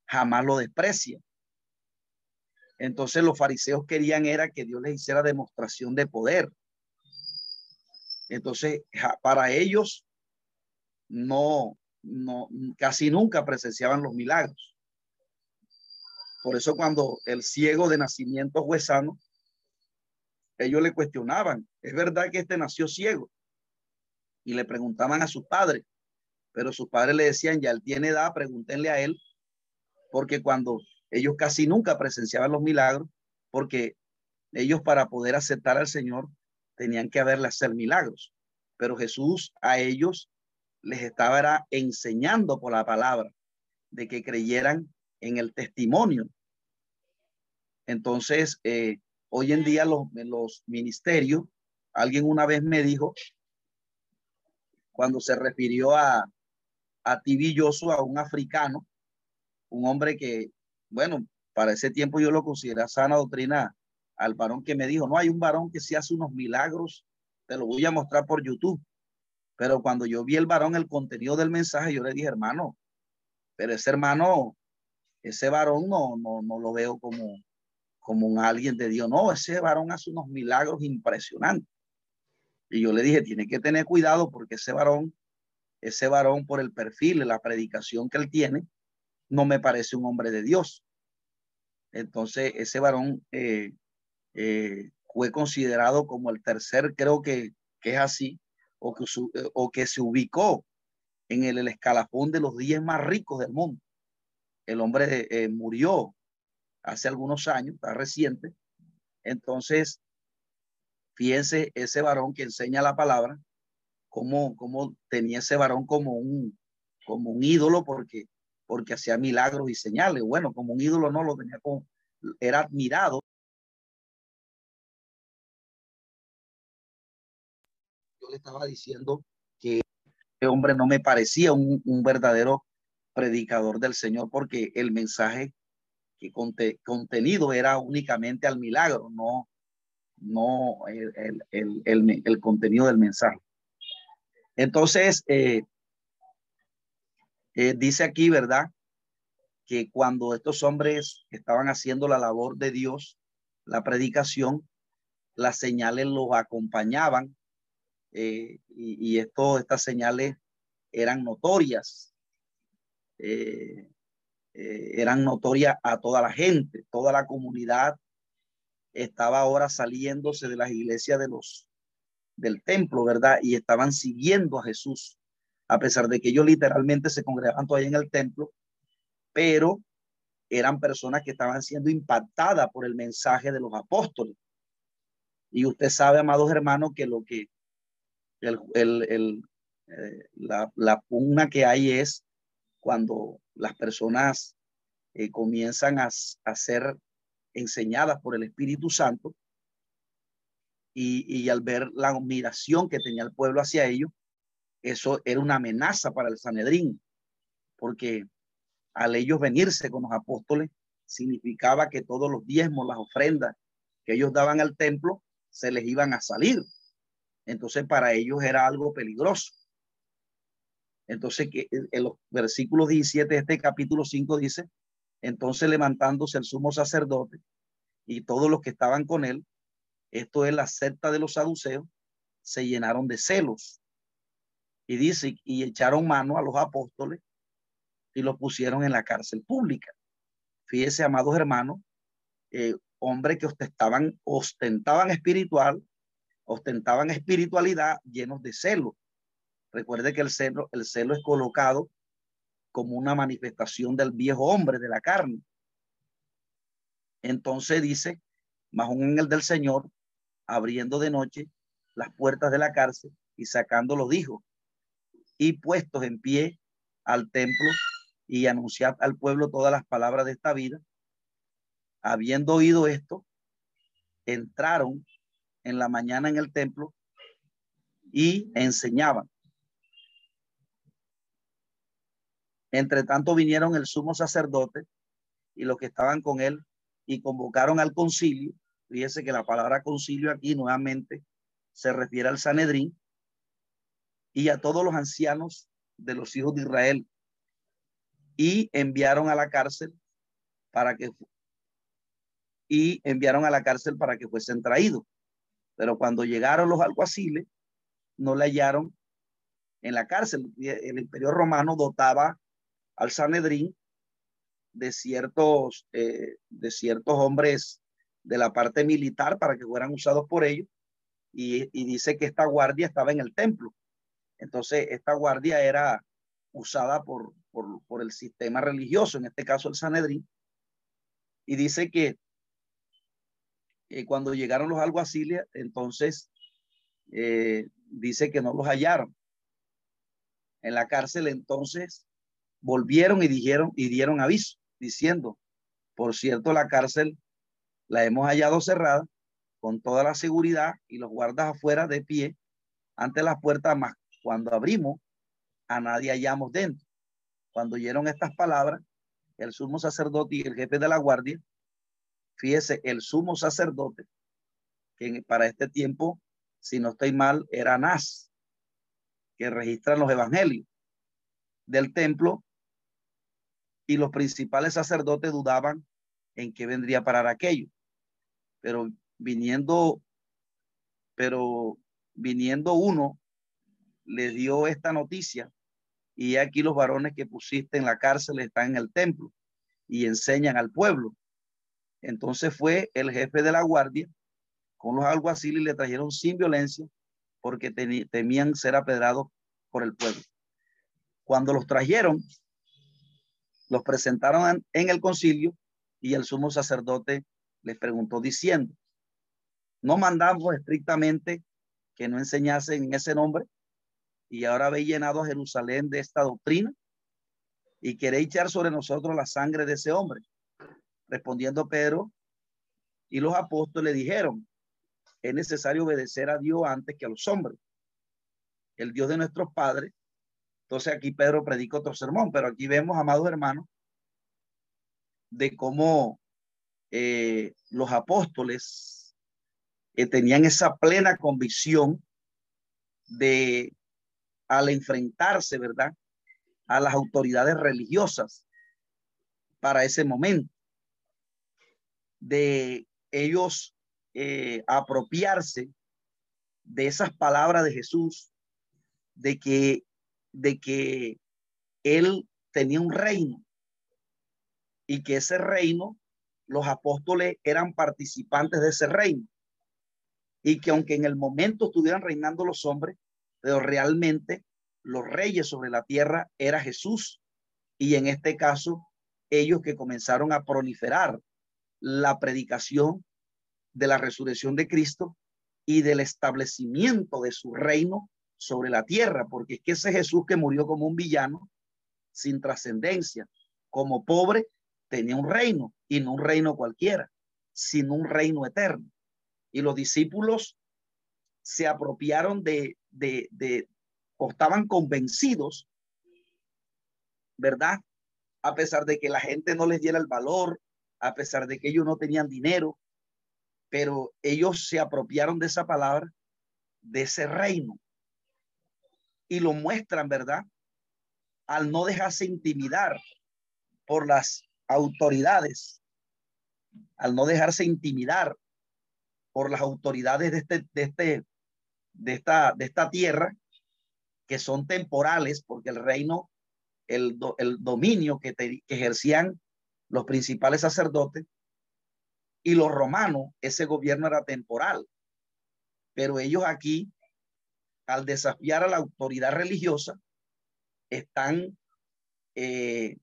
jamás lo desprecia. Entonces los fariseos querían era que Dios les hiciera demostración de poder. Entonces, para ellos no, no, casi nunca presenciaban los milagros. Por eso cuando el ciego de nacimiento fue sano, ellos le cuestionaban, ¿es verdad que este nació ciego? Y le preguntaban a su padre, pero sus padres le decían, ya él tiene edad, pregúntenle a él, porque cuando ellos casi nunca presenciaban los milagros, porque ellos para poder aceptar al Señor tenían que haberle hacer milagros. Pero Jesús a ellos les estaba enseñando por la palabra de que creyeran en el testimonio. Entonces, eh, hoy en día los, los ministerios, alguien una vez me dijo, cuando se refirió a, a Tibilloso, a un africano, un hombre que, bueno, para ese tiempo yo lo consideraba sana doctrina al varón que me dijo, no hay un varón que se hace unos milagros, te lo voy a mostrar por YouTube. Pero cuando yo vi el varón, el contenido del mensaje, yo le dije, hermano, pero ese hermano, ese varón no, no, no lo veo como, como un alguien de Dios. No, ese varón hace unos milagros impresionantes. Y yo le dije, tiene que tener cuidado porque ese varón, ese varón por el perfil, la predicación que él tiene, no me parece un hombre de Dios. Entonces, ese varón eh, eh, fue considerado como el tercer, creo que, que es así, o que, eh, o que se ubicó en el, escalafón de los 10 más ricos del mundo. El hombre murió hace algunos años, está reciente. Entonces, fíjense ese varón que enseña la palabra, cómo, cómo tenía ese varón como un, como un ídolo porque, porque hacía milagros y señales. Bueno, como un ídolo no lo tenía como, era admirado le estaba diciendo que este hombre no me parecía un, verdadero predicador del Señor porque el mensaje que contenido era únicamente al milagro, no, no el, contenido del mensaje. Entonces, eh, eh, dice aquí, ¿verdad? Que cuando estos hombres estaban haciendo la labor de Dios, la predicación, las señales los acompañaban eh, y, esto, estas señales eran notorias, eran notorias a toda la gente, toda la comunidad estaba ahora saliéndose de las iglesias de los del templo, ¿verdad? Y estaban siguiendo a Jesús, a pesar de que ellos literalmente se congregaban todavía en el templo, pero eran personas que estaban siendo impactadas por el mensaje de los apóstoles. Y usted sabe, amados hermanos, que lo que el, el, eh, la, la, pugna que hay es cuando las personas eh, comienzan a, a, ser enseñadas por el Espíritu Santo y, al ver la admiración que tenía el pueblo hacia ellos, eso era una amenaza para el Sanedrín, porque al ellos venirse con los apóstoles, significaba que todos los diezmos, las ofrendas que ellos daban al templo, se les iban a salir. Entonces para ellos era algo peligroso. Entonces que en los versículos 17 de este capítulo 5 dice, entonces levantándose el sumo sacerdote y todos los que estaban con él, esto es la secta de los saduceos, se llenaron de celos. Y dice, y echaron mano a los apóstoles y los pusieron en la cárcel pública. Fíjese, amados hermanos, eh, hombres que ostentaban, ostentaban espiritual, ostentaban espiritualidad llenos de celo. Recuerde que el celo, el celo es colocado como una manifestación del viejo hombre, de la carne. Entonces dice, más un ángel del Señor, abriendo de noche las puertas de la cárcel y sacándolos, dijo, y puestos en pie al templo y anunciar al pueblo todas las palabras de esta vida. Habiendo oído esto, entraron en la mañana en el templo y enseñaban. Entre tanto vinieron el sumo sacerdote y los que estaban con él y convocaron al concilio. Fíjese que la palabra concilio aquí nuevamente se refiere al Sanedrín y a todos los ancianos de los hijos de Israel y enviaron a la cárcel para que y enviaron a la cárcel para que fuesen traídos. Pero cuando llegaron los alguaciles, no le hallaron en la cárcel. El imperio romano dotaba al Sanedrín de ciertos, eh, de ciertos hombres de la parte militar para que fueran usados por ellos. Y, dice que esta guardia estaba en el templo. Entonces, esta guardia era usada por, por, el sistema religioso, en este caso el Sanedrín, y dice que cuando llegaron los alguaciles, entonces eh, dice que no los hallaron en la cárcel, entonces volvieron y dijeron y dieron aviso, diciendo, por cierto, la cárcel la hemos hallado cerrada con toda la seguridad y los guardas afuera de pie ante las puertas, más cuando abrimos, a nadie hallamos dentro. Cuando oyeron estas palabras, el sumo sacerdote y el jefe de la guardia, fíjese, el sumo sacerdote, que para este tiempo, si no estoy mal, era Anás, que registran los evangelios del templo, y los principales sacerdotes dudaban en qué vendría a parar aquello. Pero viniendo, pero viniendo uno, le dio esta noticia y aquí los varones que pusiste en la cárcel están en el templo y enseñan al pueblo. Entonces fue el jefe de la guardia con los alguaciles y le trajeron sin violencia porque temían ser apedrados por el pueblo. Cuando los trajeron, los presentaron en el concilio y el sumo sacerdote les preguntó diciendo, no mandamos estrictamente que no enseñasen en ese nombre y ahora habéis llenado a Jerusalén de esta doctrina y queréis echar sobre nosotros la sangre de ese hombre. Respondiendo Pedro y los apóstoles dijeron, es necesario obedecer a Dios antes que a los hombres. El Dios de nuestros padres. Entonces aquí Pedro predica otro sermón, pero aquí vemos, amados hermanos, de cómo eh, los apóstoles eh, tenían esa plena convicción de al enfrentarse, ¿verdad? A las autoridades religiosas para ese momento, de ellos eh, apropiarse de esas palabras de Jesús, de que, de que él tenía un reino y que ese reino, los apóstoles eran participantes de ese reino y que aunque en el momento estuvieran reinando los hombres, pero realmente los reyes sobre la tierra era Jesús. Y en este caso ellos que comenzaron a proliferar la predicación de la resurrección de Cristo y del establecimiento de su reino sobre la tierra, porque es que ese Jesús que murió como un villano, sin trascendencia, como pobre, tenía un reino y no un reino cualquiera, sino un reino eterno. Y los discípulos se apropiaron de, de, de estaban convencidos, ¿verdad? A pesar de que la gente no les diera el valor, a pesar de que ellos no tenían dinero, pero ellos se apropiaron de esa palabra, de ese reino, y lo muestran, ¿verdad? Al no dejarse intimidar por las autoridades, al no dejarse intimidar por las autoridades de este, de este, de esta, de esta tierra, que son temporales, porque el reino, el, el dominio que, que ejercían los principales sacerdotes y los romanos, ese gobierno era temporal. Pero ellos aquí al desafiar a la autoridad religiosa, están, eh,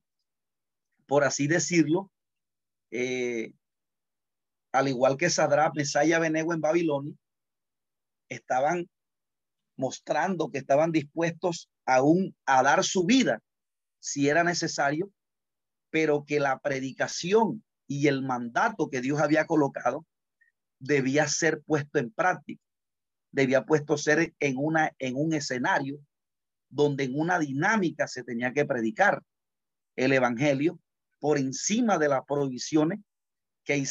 por así decirlo, eh, al igual que Sadra, Mesaya, Benego en Babilonia, estaban mostrando que estaban dispuestos aún a dar su vida si era necesario, pero que la predicación y el mandato que Dios había colocado debía ser puesto en práctica debía puesto ser en, una, en un escenario donde en una dinámica se tenía que predicar el evangelio por encima de las prohibiciones que,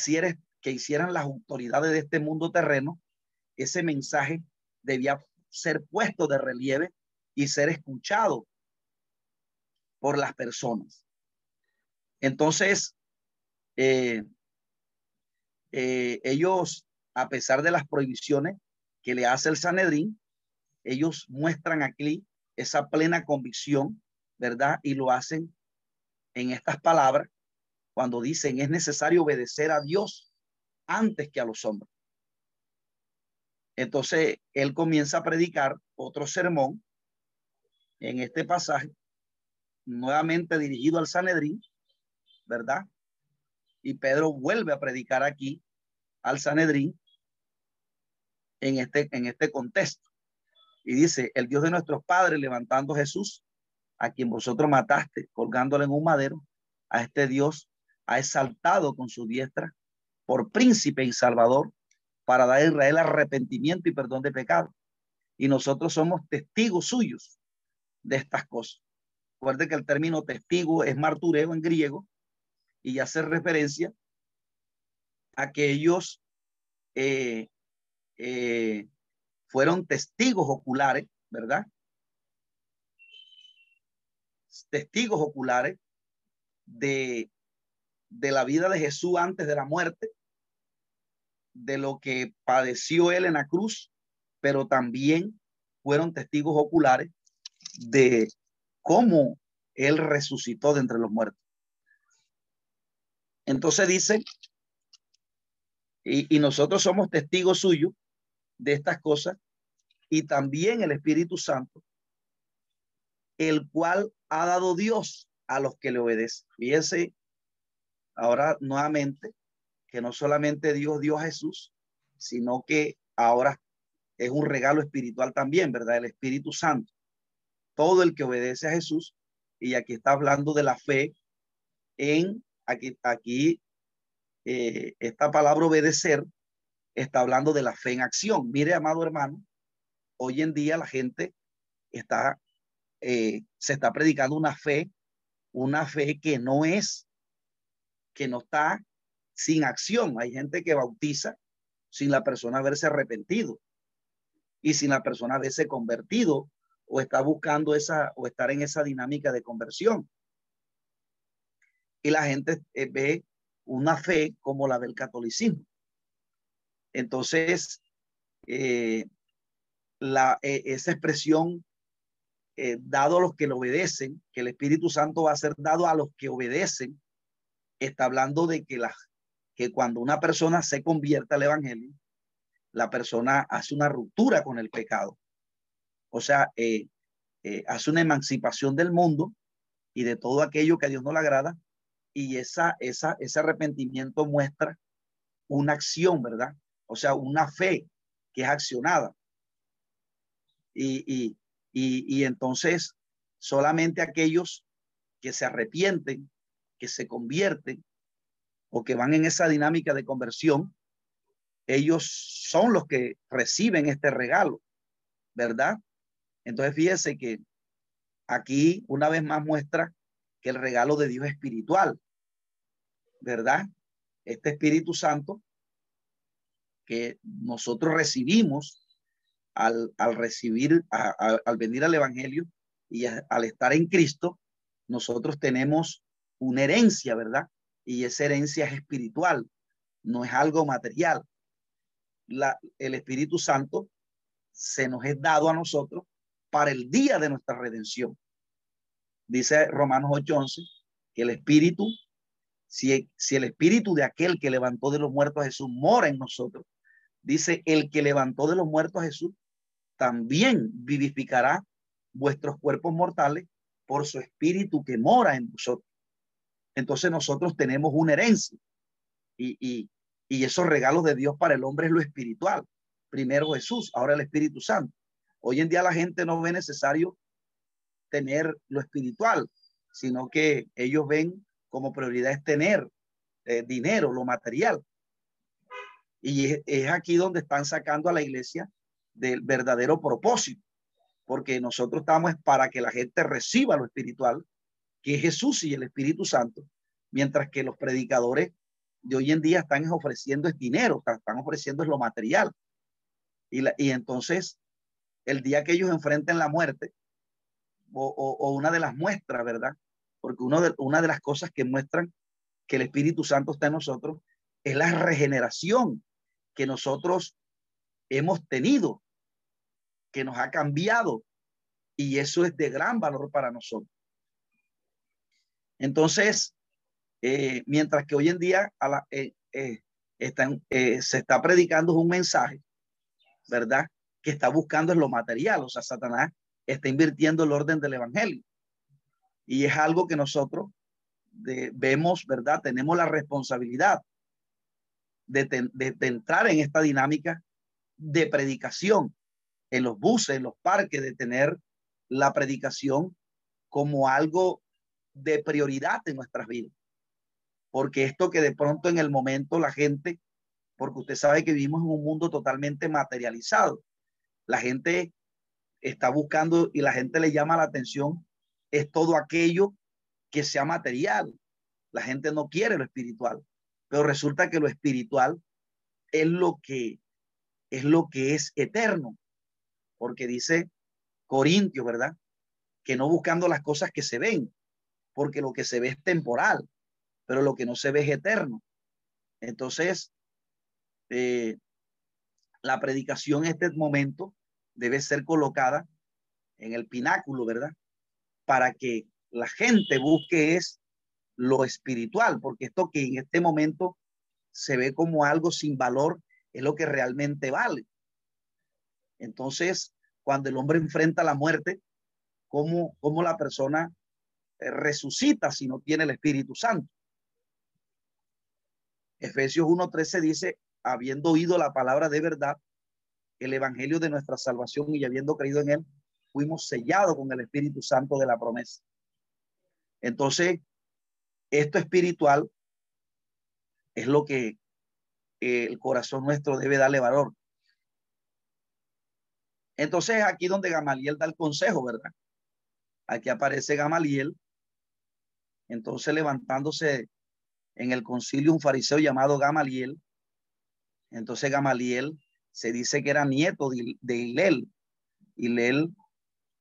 que hicieran las autoridades de este mundo terreno. Ese mensaje debía ser puesto de relieve y ser escuchado por las personas. Entonces, eh, eh, ellos, a pesar de las prohibiciones, que le hace el Sanedrín, ellos muestran aquí esa plena convicción, ¿verdad? Y lo hacen en estas palabras cuando dicen es necesario obedecer a Dios antes que a los hombres. Entonces, él comienza a predicar otro sermón en este pasaje, nuevamente dirigido al Sanedrín, ¿verdad? Y Pedro vuelve a predicar aquí al Sanedrín en este, en este contexto. Y dice, el Dios de nuestros padres levantando a Jesús, a quien vosotros mataste, colgándole en un madero, a este Dios ha exaltado con su diestra por príncipe y salvador para dar a Israel arrepentimiento y perdón de pecado. Y nosotros somos testigos suyos de estas cosas. Recuerde que el término testigo es martureo en griego y hace referencia a que ellos eh, eh, fueron testigos oculares, ¿verdad? Testigos oculares de, de la vida de Jesús antes de la muerte, de lo que padeció él en la cruz, pero también fueron testigos oculares de cómo él resucitó de entre los muertos. Entonces dice, y, y nosotros somos testigos suyos de estas cosas y también el Espíritu Santo, el cual ha dado Dios a los que le obedecen. Fíjense ahora nuevamente que no solamente Dios dio a Jesús, sino que ahora es un regalo espiritual también, ¿verdad? El Espíritu Santo. Todo el que obedece a Jesús, y aquí está hablando de la fe en, aquí, aquí eh, esta palabra obedecer está hablando de la fe en acción. Mire, amado hermano, hoy en día la gente está, eh, se está predicando una fe, una fe que no es, que no está sin acción. Hay gente que bautiza sin la persona haberse arrepentido y sin la persona haberse convertido o está buscando esa o estar en esa dinámica de conversión. Y la gente eh, ve una fe como la del catolicismo. Entonces, eh, eh, esa expresión eh, dado a los que le obedecen, que el Espíritu Santo va a ser dado a los que obedecen, está hablando de que, la, que cuando una persona se convierte al Evangelio, la persona hace una ruptura con el pecado. O sea, hace una emancipación del mundo y de todo aquello que a Dios no le agrada. Y esa, esa, ese arrepentimiento muestra una acción, ¿verdad? O sea, una fe que es accionada. Y, y, y, entonces solamente aquellos que se arrepienten, que se convierten o que van en esa dinámica de conversión, ellos son los que reciben este regalo, ¿verdad? Entonces fíjese que aquí una vez más muestra que el regalo de Dios es espiritual, ¿verdad? Este Espíritu Santo que nosotros recibimos al, recibir, al venir al Evangelio y al estar en Cristo, nosotros tenemos una herencia, ¿verdad? Y esa herencia es espiritual, no es algo material. La, el Espíritu Santo se nos es dado a nosotros para el día de nuestra redención. Dice Romanos 8:11 que el Espíritu, si, si el Espíritu de aquel que levantó de los muertos a Jesús mora en nosotros, dice, el que levantó de los muertos a Jesús también vivificará vuestros cuerpos mortales por su Espíritu que mora en vosotros. Entonces nosotros tenemos una herencia y, y, esos regalos de Dios para el hombre es lo espiritual. Primero Jesús, ahora el Espíritu Santo. Hoy en día la gente no ve necesario tener lo espiritual, sino que ellos ven como prioridad es tener eh, dinero, lo material. Y es, aquí donde están sacando a la iglesia del verdadero propósito, porque nosotros estamos para que la gente reciba lo espiritual, que es Jesús y el Espíritu Santo, mientras que los predicadores de hoy en día están ofreciendo es dinero, están ofreciendo es lo material. Y, y entonces, el día que ellos enfrenten la muerte, o, una de las muestras, ¿verdad? Porque uno de, una de las cosas que muestran que el Espíritu Santo está en nosotros es la regeneración que nosotros hemos tenido, que nos ha cambiado, y eso es de gran valor para nosotros. Entonces, eh, mientras que hoy en día a la, eh, eh, están, se está predicando un mensaje, ¿verdad? Que está buscando en lo material, o sea, Satanás está invirtiendo el orden del evangelio. Y es algo que nosotros vemos, ¿verdad? Tenemos la responsabilidad de, entrar en esta dinámica de predicación en los buses, en los parques, de tener la predicación como algo de prioridad en nuestras vidas. Porque esto que de pronto en el momento la gente, porque usted sabe que vivimos en un mundo totalmente materializado, la gente está buscando y la gente le llama la atención es todo aquello que sea material. La gente no quiere lo espiritual, pero resulta que lo espiritual es lo que es lo que es eterno, porque dice Corintios, ¿verdad? Que no buscando las cosas que se ven, porque lo que se ve es temporal, pero lo que no se ve es eterno. Entonces, eh, la predicación en este momento debe ser colocada en el pináculo, ¿verdad? Para que la gente busque es lo espiritual, porque esto que en este momento se ve como algo sin valor es lo que realmente vale. Entonces, cuando el hombre enfrenta la muerte, ¿cómo, cómo la persona eh, resucita si no tiene el Espíritu Santo? Efesios 1.13 dice, habiendo oído la palabra de verdad, el evangelio de nuestra salvación y habiendo creído en él, fuimos sellados con el Espíritu Santo de la promesa. Entonces, esto espiritual es lo que el corazón nuestro debe darle valor. Entonces, aquí donde Gamaliel da el consejo, ¿verdad? Aquí aparece Gamaliel. Entonces, levantándose en el concilio un fariseo llamado Gamaliel. Entonces, Gamaliel se dice que era nieto de, de Hilel. Hilel,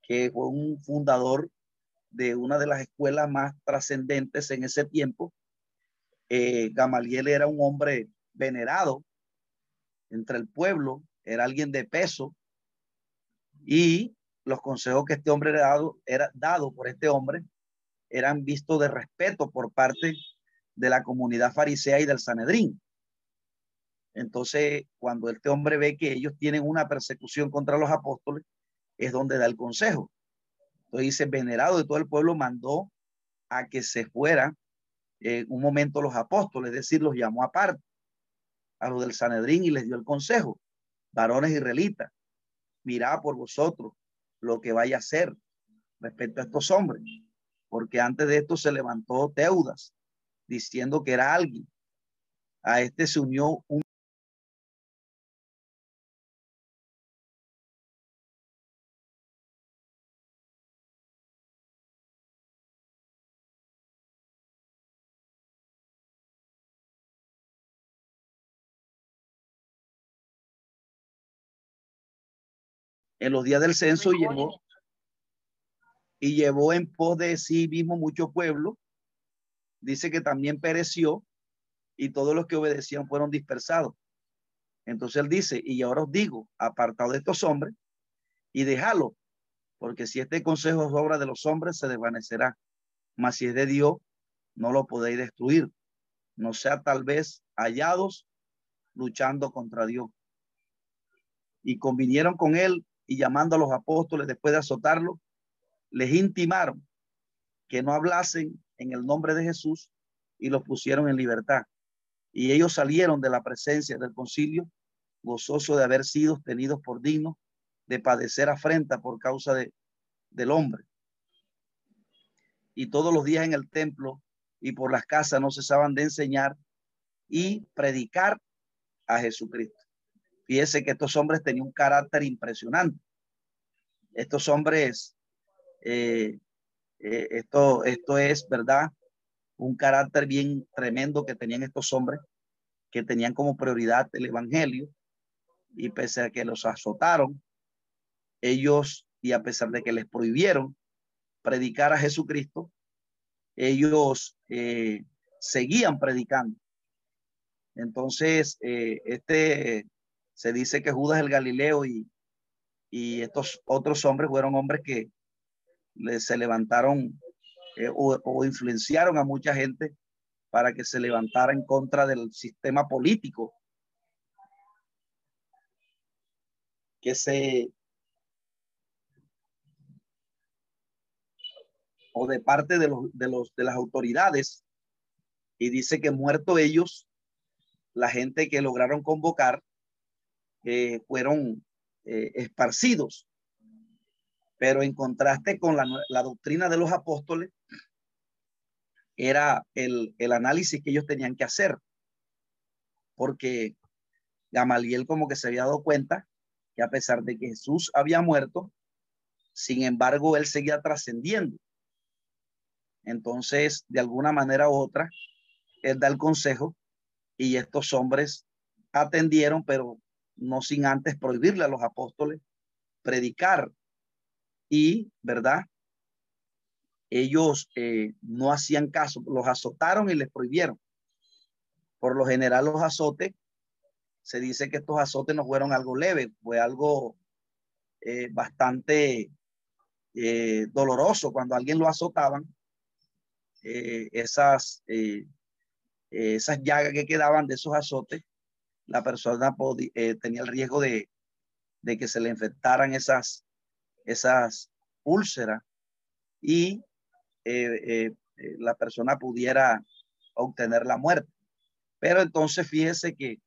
que fue un fundador de una de las escuelas más trascendentes en ese tiempo. Eh, Gamaliel era un hombre venerado entre el pueblo, era alguien de peso, Y los consejos que este hombre era dado, era dado por este hombre eran vistos de respeto por parte de la comunidad farisea y del Sanedrín. Entonces, cuando este hombre ve que ellos tienen una persecución contra los apóstoles, es donde da el consejo. Entonces dice, venerado de todo el pueblo mandó a que se fuera un momento los apóstoles, es decir, los llamó aparte a los del Sanedrín y les dio el consejo, varones israelitas, mirad por vosotros lo que vaya a hacer respecto a estos hombres, porque antes de esto se levantó Teudas diciendo que era alguien. A este se unió un en los días del censo llevó y llevó en pos de sí mismo mucho pueblo. Dice que también pereció y todos los que obedecían fueron dispersados. Entonces él dice, y ahora os digo, apartado de estos hombres y déjalo, porque si este consejo es obra de los hombres, se desvanecerá. Mas si es de Dios, no lo podéis destruir. No sea tal vez hallados luchando contra Dios. Y convinieron con él y llamando a los apóstoles después de azotarlo, les intimaron que no hablasen en el nombre de Jesús y los pusieron en libertad. Y ellos salieron de la presencia del concilio gozoso de haber sido tenidos por dignos de padecer afrenta por causa de, del hombre. Y todos los días en el templo y por las casas no cesaban de enseñar y predicar a Jesucristo. Fíjese que estos hombres tenían un carácter impresionante. Estos hombres, eh, eh, esto, esto es verdad, un carácter bien tremendo que tenían estos hombres, que tenían como prioridad el Evangelio, y pese a que los azotaron, ellos, y a pesar de que les prohibieron predicar a Jesucristo, ellos eh, seguían predicando. Entonces, este se dice que Judas el Galileo y, y estos otros hombres fueron hombres que se levantaron eh, o, influenciaron a mucha gente para que se levantara en contra del sistema político que se o de parte de los de los de las autoridades. Y dice que muerto ellos la gente que lograron convocar fueron eh, esparcidos. Pero en contraste con la, doctrina de los apóstoles, era el, el análisis que ellos tenían que hacer. Porque Gamaliel como que se había dado cuenta que a pesar de que Jesús había muerto, sin embargo, él seguía trascendiendo. Entonces, de alguna manera u otra, él da el consejo y estos hombres atendieron, pero no sin antes prohibirle a los apóstoles predicar. Y, ¿verdad? Ellos eh, no hacían caso, los azotaron y les prohibieron. Por lo general los azotes, se dice que estos azotes no fueron algo leve, fue algo eh, bastante eh, doloroso. Cuando alguien lo azotaban, esas, esas llagas que quedaban de esos azotes la persona eh, tenía el riesgo de, que se le infectaran esas, úlceras y eh, eh, la persona pudiera obtener la muerte. Pero entonces fíjese que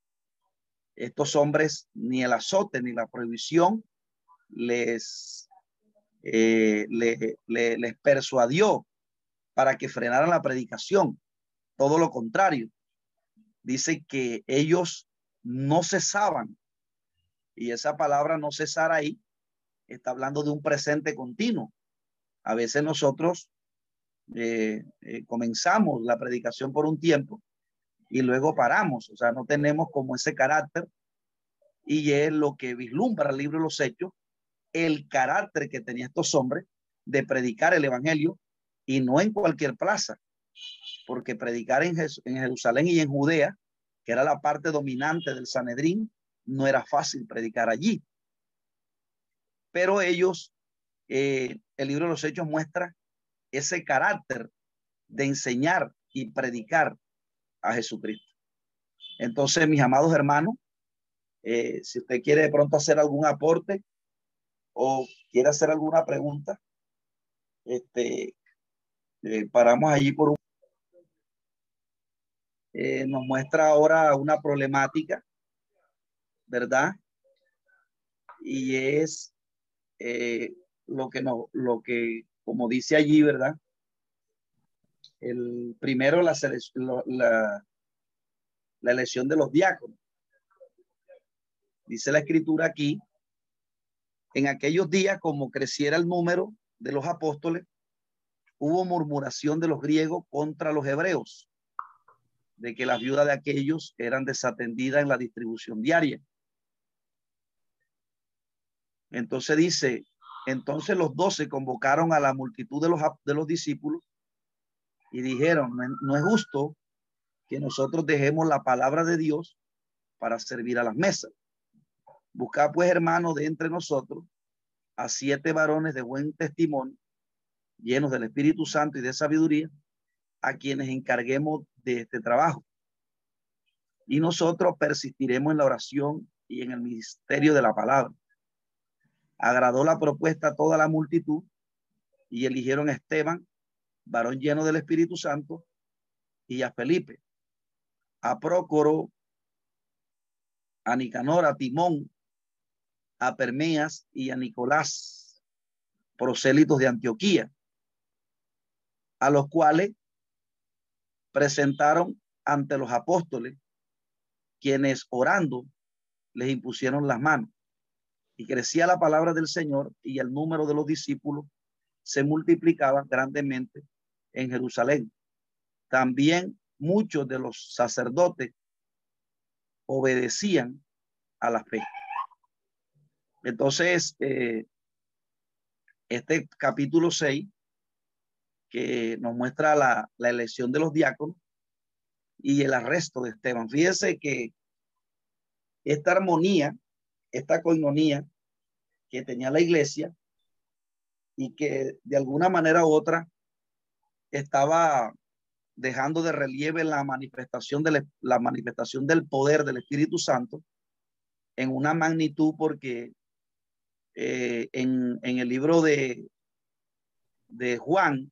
estos hombres ni el azote ni la prohibición les persuadió para que frenaran la predicación. Todo lo contrario. Dice que ellos no cesaban. Y esa palabra no cesar ahí está hablando de un presente continuo. A veces nosotros eh, eh, comenzamos la predicación por un tiempo y luego paramos, o sea, no tenemos como ese carácter y es lo que vislumbra el libro de los hechos, el carácter que tenía estos hombres de predicar el evangelio y no en cualquier plaza, porque predicar en, en Jerusalén y en Judea que era la parte dominante del Sanedrín, no era fácil predicar allí. Pero ellos, eh, el libro de los Hechos muestra ese carácter de enseñar y predicar a Jesucristo. Entonces, mis amados hermanos, eh, si usted quiere de pronto hacer algún aporte o quiere hacer alguna pregunta, este, eh, paramos allí por un... Eh, nos muestra ahora una problemática, ¿verdad? Y es lo que no, lo que, como dice allí, ¿verdad? El primero, la, la, la elección de los diáconos. Dice la escritura aquí, en aquellos días, como creciera el número de los apóstoles, hubo murmuración de los griegos contra los hebreos, de que las viudas de aquellos eran desatendidas en la distribución diaria. Entonces dice, entonces los doce convocaron a la multitud de los, de los discípulos y dijeron, no es justo que nosotros dejemos la palabra de Dios para servir a las mesas. Buscad pues, hermanos, de entre nosotros a siete varones de buen testimonio, llenos del Espíritu Santo y de sabiduría, a quienes encarguemos de este trabajo. Y nosotros persistiremos en la oración y en el ministerio de la palabra. Agradó la propuesta a toda la multitud y eligieron a Esteban, varón lleno del Espíritu Santo, y a Felipe, a Prócoro, a Nicanor, a Timón, a Permeas y a Nicolás, prosélitos de Antioquía, a los cuales presentaron ante los apóstoles, quienes orando les impusieron las manos. Y crecía la palabra del Señor y el número de los discípulos se multiplicaba grandemente en Jerusalén. También muchos de los sacerdotes obedecían a la fe. Entonces, eh, este capítulo 6, que nos muestra la, la, elección de los diáconos y el arresto de Esteban. Fíjense que esta armonía, esta coinonía que tenía la iglesia y que de alguna manera u otra estaba dejando de relieve la manifestación, de la manifestación del poder del Espíritu Santo en una magnitud porque eh, en, en, el libro de, de Juan,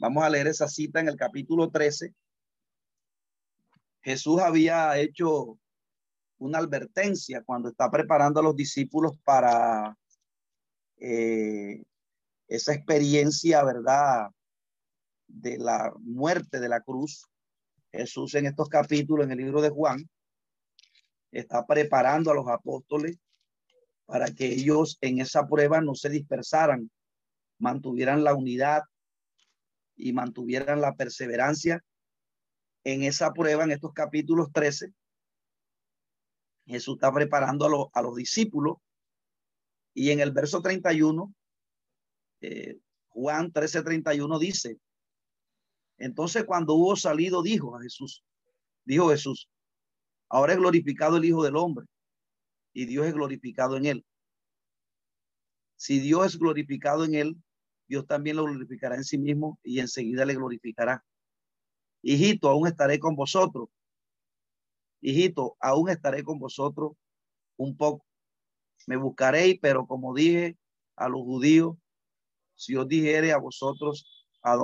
vamos a leer esa cita en el capítulo 13, Jesús había hecho una advertencia cuando está preparando a los discípulos para eh, esa experiencia, ¿verdad? de la muerte de la cruz, Jesús en estos capítulos, en el libro de Juan, está preparando a los apóstoles para que ellos en esa prueba no se dispersaran, mantuvieran la unidad y mantuvieran la perseverancia. En esa prueba, en estos capítulos 13, Jesús está preparando a, los, a los discípulos y en el verso 31, eh, Juan 13, 31 dice, entonces cuando hubo salido, dijo a Jesús, dijo Jesús, ahora es glorificado el Hijo del Hombre y Dios es glorificado en él. Si Dios es glorificado en él, Dios también lo glorificará en sí mismo y enseguida le glorificará. Hijito, aún estaré con vosotros. Hijito, aún estaré con vosotros un poco. Me buscaréis, pero como dije a los judíos, si os dijere a vosotros a,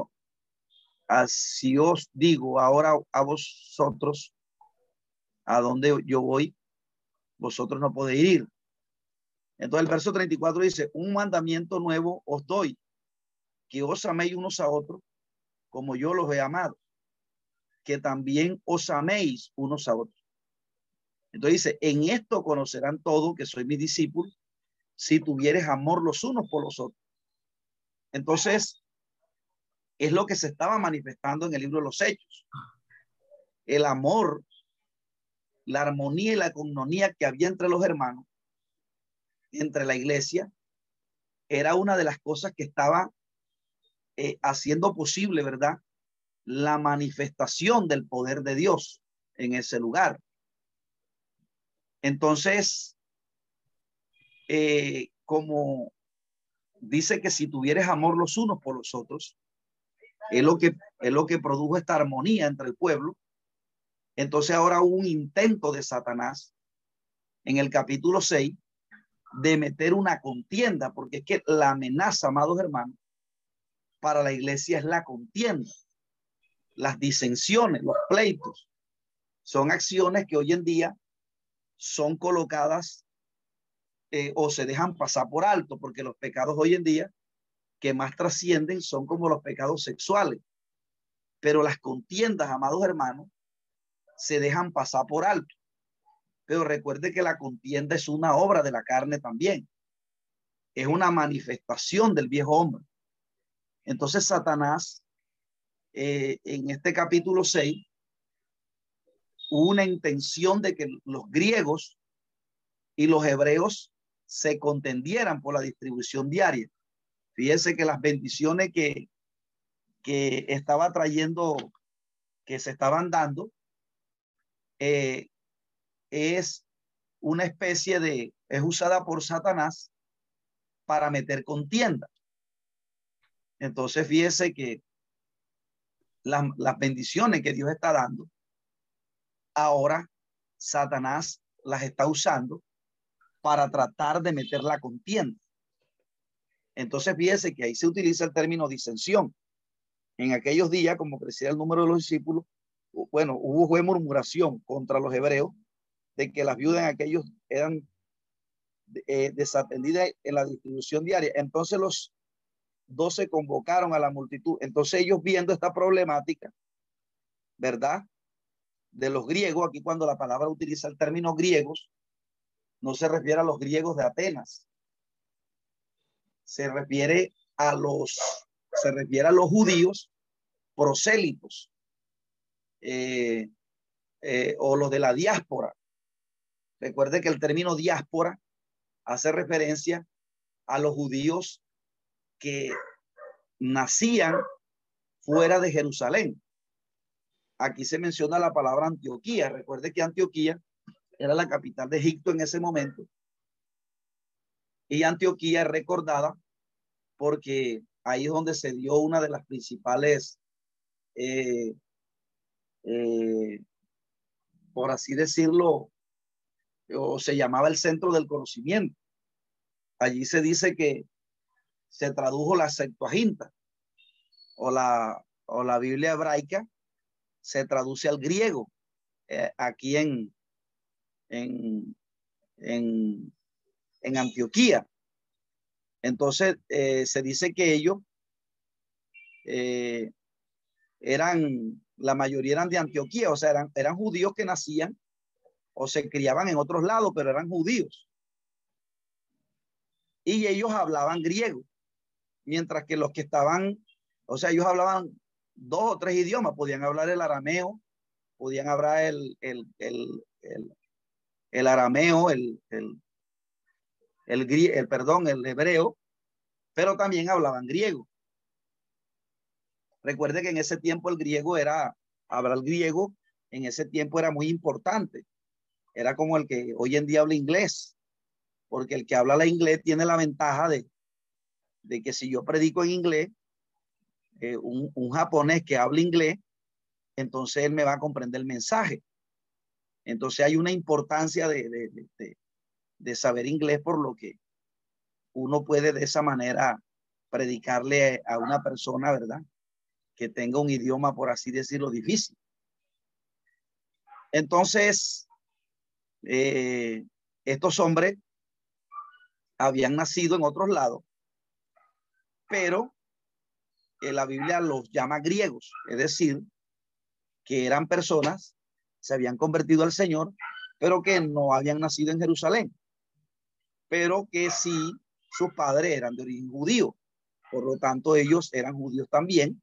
Así os digo ahora a vosotros, a donde yo voy, vosotros no podéis ir. Entonces el verso 34 dice, un mandamiento nuevo os doy, que os améis unos a otros como yo los he amado, que también os améis unos a otros. Entonces dice, en esto conocerán todos que soy mi discípulo, si tuvieres amor los unos por los otros. Entonces, es lo que se estaba manifestando en el libro de los Hechos. El amor, la armonía y la comunidad que había entre los hermanos, entre la iglesia, era una de las cosas que estaba eh, haciendo posible, ¿verdad? La manifestación del poder de Dios en ese lugar. Entonces, eh, como dice que si tuvieres amor los unos por los otros, es lo que, es lo que produjo esta armonía entre el pueblo. Entonces ahora un intento de Satanás en el capítulo 6 de meter una contienda, porque es que la amenaza, amados hermanos, para la iglesia es la contienda, las disensiones, los pleitos. Son acciones que hoy en día son colocadas eh, o se dejan pasar por alto, porque los pecados hoy en día que más trascienden son como los pecados sexuales. Pero las contiendas, amados hermanos, se dejan pasar por alto. Pero recuerde que la contienda es una obra de la carne también. Es una manifestación del viejo hombre. Entonces Satanás, eh, en este capítulo 6, hubo una intención de que los griegos y los hebreos se contendieran por la distribución diaria. Fíjense que las bendiciones que, que estaba trayendo, que se estaban dando, eh, es una especie de, es usada por Satanás para meter contienda. Entonces, fíjese que las, las bendiciones que Dios está dando, ahora Satanás las está usando para tratar de meter la contienda. Entonces, fíjese que ahí se utiliza el término disensión. En aquellos días, como crecía el número de los discípulos, bueno, hubo murmuración contra los hebreos de que las viudas en aquellos eran eh, desatendidas en la distribución diaria. Entonces los doce convocaron a la multitud. Entonces ellos viendo esta problemática, ¿verdad? De los griegos, aquí cuando la palabra utiliza el término griegos, no se refiere a los griegos de Atenas. Se refiere a los, se refiere a los judíos prosélitos eh, eh, o los de la diáspora. Recuerde que el término diáspora hace referencia a los judíos que nacían fuera de Jerusalén. Aquí se menciona la palabra Antioquía. Recuerde que Antioquía era la capital de Egipto en ese momento. Y Antioquía es recordada porque ahí es donde se dio una de las principales, eh, eh, por así decirlo, o se llamaba el centro del conocimiento. Allí se dice que se tradujo la Septuaginta o la, o la Biblia hebraica, se traduce al griego eh, aquí en, en, en, en Antioquía. Entonces, eh, se dice que ellos eh, eran, la mayoría eran de Antioquía, o sea, eran, eran judíos que nacían o se criaban en otros lados, pero eran judíos. Y ellos hablaban griego, mientras que los que estaban, o sea, ellos hablaban dos o tres idiomas, podían hablar el arameo, podían hablar el, el, el, el arameo, el, el, perdón, el hebreo, pero también hablaban griego. Recuerde que en ese tiempo el griego era, hablar griego en ese tiempo era muy importante. Era como el que hoy en día habla inglés, porque el que habla la inglés tiene la ventaja de, de que si yo predico en inglés, eh, un, un japonés que habla inglés, entonces él me va a comprender el mensaje. Entonces hay una importancia de, saber inglés por lo que uno puede de esa manera predicarle a una persona, ¿verdad? Que tenga un idioma, por así decirlo, difícil. Entonces, eh, estos hombres habían nacido en otros lados, pero la Biblia los llama griegos, es decir, que eran personas se habían convertido al Señor, pero que no habían nacido en Jerusalén, pero que sí sus padres eran de origen judío. Por lo tanto, ellos eran judíos también,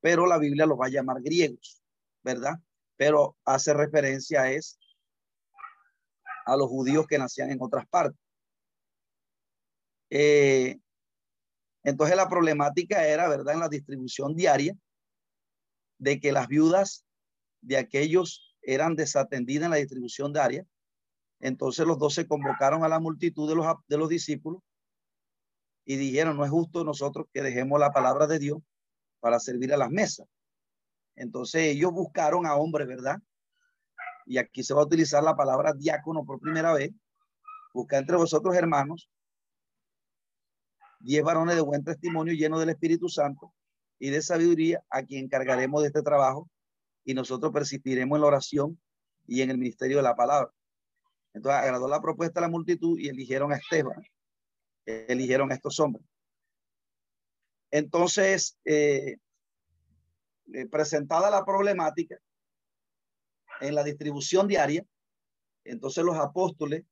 pero la Biblia los va a llamar griegos, ¿verdad? Pero hace referencia es, a los judíos que nacían en otras partes. Eh, entonces la problemática era, ¿verdad? En la distribución diaria de que las viudas de aquellos eran desatendidas en la distribución de área. Entonces los dos se convocaron a la multitud de los, de los discípulos y dijeron, no es justo nosotros que dejemos la palabra de Dios para servir a las mesas. Entonces ellos buscaron a hombres, ¿verdad? Y aquí se va a utilizar la palabra diácono por primera vez. Busca entre vosotros, hermanos, diez varones de buen testimonio llenos del Espíritu Santo y de sabiduría a quien encargaremos de este trabajo y nosotros persistiremos en la oración y en el ministerio de la palabra. Entonces agradó la propuesta a la multitud y eligieron a Esteban, eligieron a estos hombres. Entonces, eh, eh, presentada la problemática en la distribución diaria, entonces los apóstoles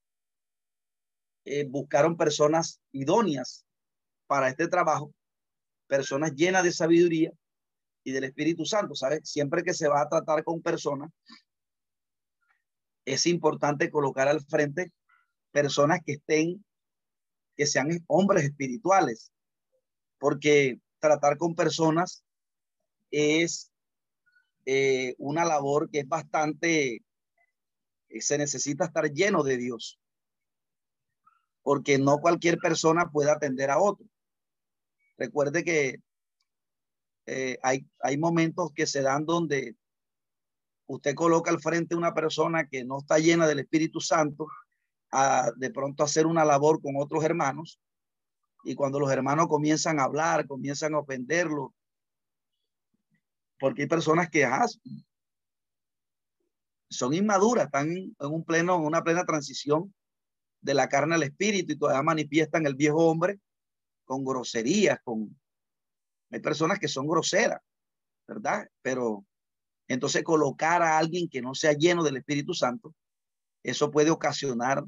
eh, buscaron personas idóneas para este trabajo, personas llenas de sabiduría y del Espíritu Santo, ¿sabes? Siempre que se va a tratar con personas, es importante colocar al frente personas que estén, que sean hombres espirituales, porque tratar con personas es eh, una labor que es bastante, eh, se necesita estar lleno de Dios, porque no cualquier persona puede atender a otro. Recuerde que eh, hay, hay momentos que se dan donde usted coloca al frente una persona que no está llena del Espíritu Santo a de pronto hacer una labor con otros hermanos. Y cuando los hermanos comienzan a hablar, comienzan a ofenderlo, porque hay personas que son inmaduras, están en un pleno, en una plena transición de la carne al espíritu y todavía manifiestan el viejo hombre con groserías, con hay personas que son groseras, ¿verdad? Pero entonces colocar a alguien que no sea lleno del Espíritu Santo, eso puede ocasionar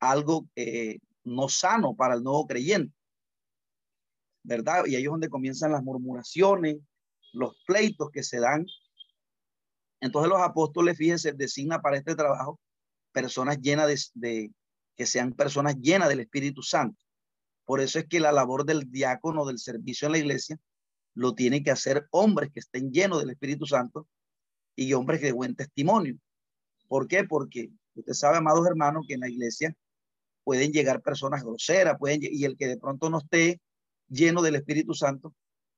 algo eh, no sano para el nuevo creyente. ¿Verdad? Y ahí es donde comienzan las murmuraciones, los pleitos que se dan. Entonces los apóstoles, fíjense, designa para este trabajo personas llenas de, de que sean personas llenas del Espíritu Santo. Por eso es que la labor del diácono del servicio en la iglesia lo tiene que hacer hombres que estén llenos del Espíritu Santo y hombres de buen testimonio. ¿Por qué? Porque usted sabe, amados hermanos, que en la iglesia pueden llegar personas groseras, pueden, y el que de pronto no esté lleno del Espíritu Santo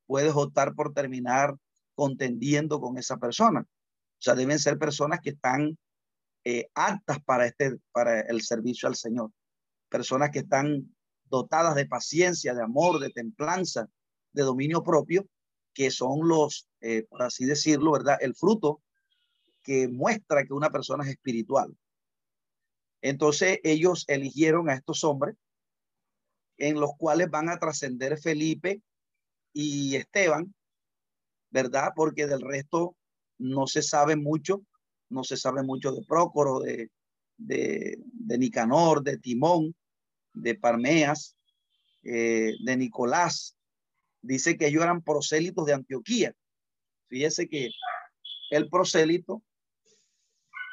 puede optar por terminar contendiendo con esa persona. O sea, deben ser personas que están eh, aptas para, este, para el servicio al Señor. Personas que están dotadas de paciencia, de amor, de templanza, de dominio propio, que son los, eh, por así decirlo, ¿verdad? El fruto que muestra que una persona es espiritual. Entonces ellos eligieron a estos hombres en los cuales van a trascender Felipe y Esteban, ¿verdad? Porque del resto no se sabe mucho, no se sabe mucho de Prócoro, de, de, de Nicanor, de Timón, de Parmeas, eh, de Nicolás. Dice que ellos eran prosélitos de Antioquía. Fíjese que el prosélito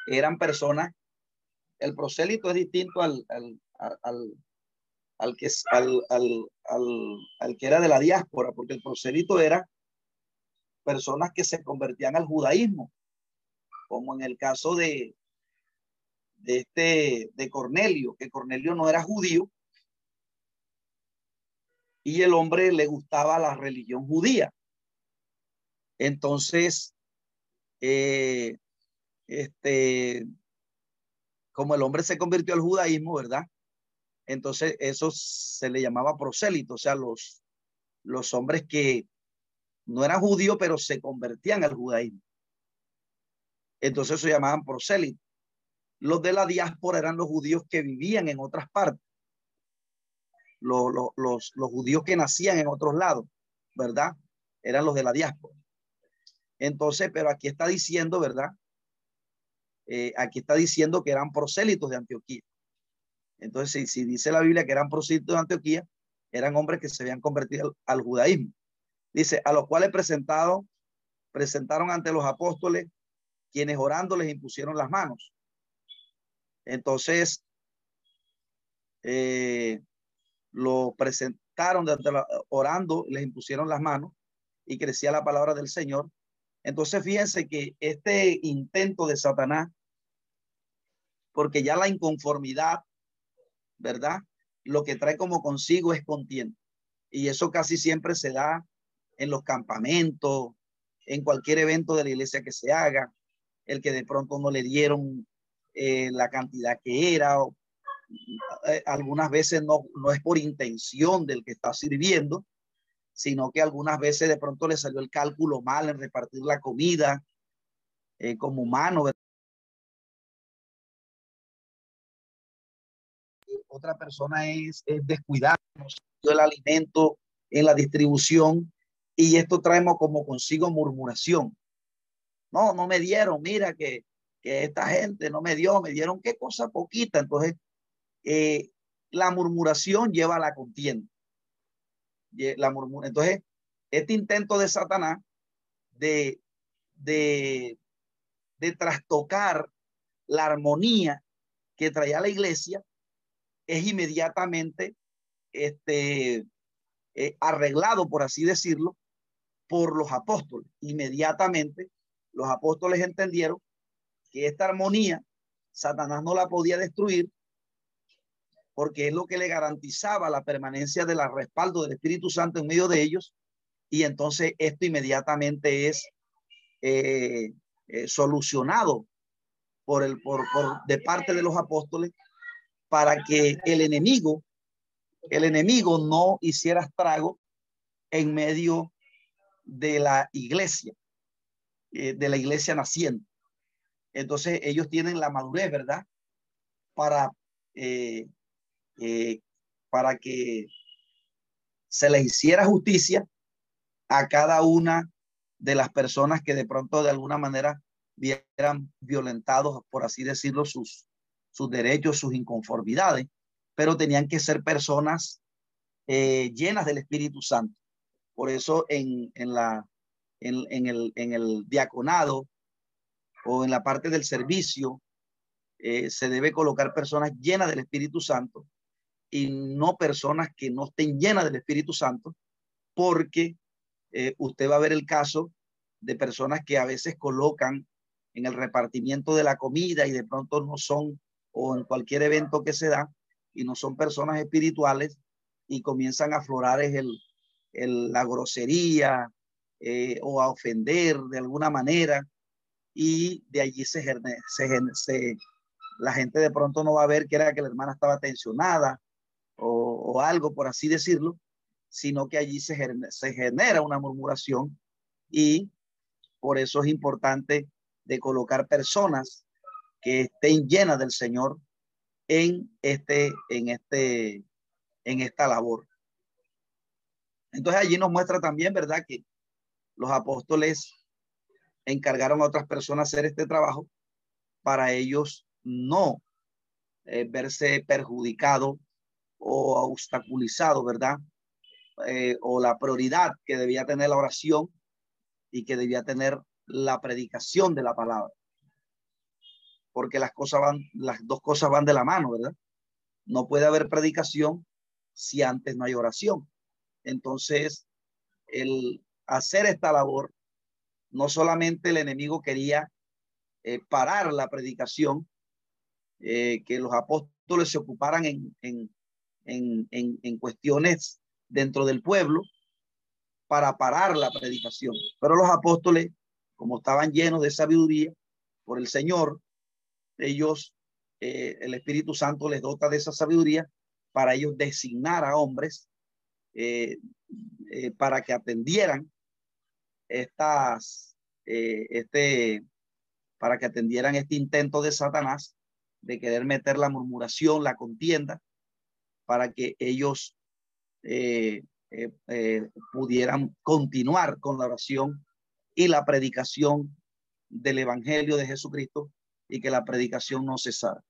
eran personas, el prosélito es distinto al, al, al, al que, al, que era de la diáspora, porque el prosélito era personas que se convertían al judaísmo, como en el caso de, de este, de Cornelio, que Cornelio no era judío, y el hombre le gustaba la religión judía. Entonces, eh, este, como el hombre se convirtió al judaísmo, ¿verdad? Entonces eso se le llamaba prosélito, o sea, los, los hombres que no eran judíos, pero se convertían al judaísmo. Entonces se llamaban prosélitos. Los de la diáspora eran los judíos que vivían en otras partes. Los, judíos que nacían en otros lados, ¿verdad? Eran los de la diáspora. Entonces, pero aquí está diciendo, ¿verdad? Eh, aquí está diciendo que eran prosélitos de Antioquía. Entonces, si, dice la Biblia que eran prosélitos de Antioquía, eran hombres que se habían convertido al, judaísmo. Dice, a los cuales presentado, presentaron ante los apóstoles, quienes orando les impusieron las manos. Entonces, eh, lo presentaron orando, les impusieron las manos y crecía la palabra del Señor. Entonces, fíjense que este intento de Satanás porque ya la inconformidad, ¿verdad? Lo que trae como consigo es contienda. Y eso casi siempre se da en los campamentos, en cualquier evento de la iglesia que se haga, el que de pronto no le dieron eh, la cantidad que era, eh, algunas veces no, no es por intención del que está sirviendo, sino que algunas veces de pronto le salió el cálculo mal en repartir la comida eh, como humano. Otra persona es, es descuidar el alimento en la distribución y esto traemos como consigo murmuración. No, no me dieron, mira que, que esta gente no me dio, me dieron qué cosa poquita. Entonces, eh, la murmuración lleva a la contienda. La murmura. Entonces, este intento de Satanás de, de, de trastocar la armonía que traía la iglesia es inmediatamente este, eh, arreglado, por así decirlo, por los apóstoles. Inmediatamente los apóstoles entendieron que esta armonía Satanás no la podía destruir porque es lo que le garantizaba la permanencia del respaldo del Espíritu Santo en medio de ellos. Y entonces esto inmediatamente es eh, eh, solucionado por el, por, por, de parte de los apóstoles para que el enemigo, el enemigo no hiciera estrago en medio de la iglesia, eh, de la iglesia naciente. Entonces ellos tienen la madurez, ¿verdad? Para eh, para que se le hiciera justicia a cada una de las personas que de pronto de alguna manera vieran violentados, por así decirlo, sus, sus derechos, sus inconformidades, pero tenían que ser personas eh, llenas del Espíritu Santo. Por eso en, en la, en, el, en el diaconado o en la parte del servicio eh, se debe colocar personas llenas del Espíritu Santo y no personas que no estén llenas del Espíritu Santo, porque eh, usted va a ver el caso de personas que a veces colocan en el repartimiento de la comida y de pronto no son, o en cualquier evento que se da, y no son personas espirituales y comienzan a aflorar es el, el, la grosería eh, o a ofender de alguna manera y de allí se, se, se, la gente de pronto no va a ver que era que la hermana estaba tensionada o, algo, por así decirlo, sino que allí se, se genera una murmuración y por eso es importante de colocar personas que estén llenas del Señor en este, en este, en esta labor. Entonces allí nos muestra también, ¿verdad? Que los apóstoles encargaron a otras personas hacer este trabajo para ellos no eh, verse perjudicados o obstaculizado, ¿verdad? Eh, o la prioridad que debía tener la oración y que debía tener la predicación de la palabra. Porque las cosas van, las dos cosas van de la mano, ¿verdad? No puede haber predicación si antes no hay oración. Entonces, el hacer esta labor, no solamente el enemigo quería eh, parar la predicación, eh, que los apóstoles se ocuparan en, en, en, cuestiones dentro del pueblo para parar la predicación. Pero los apóstoles, como estaban llenos de sabiduría por el Señor, ellos, eh, el Espíritu Santo les dota de esa sabiduría para ellos designar a hombres para que atendieran estas, este, para que atendieran este intento de Satanás de querer meter la murmuración, la contienda para que ellos eh, eh, eh, pudieran continuar con la oración y la predicación del Evangelio de Jesucristo y que la predicación no cesara.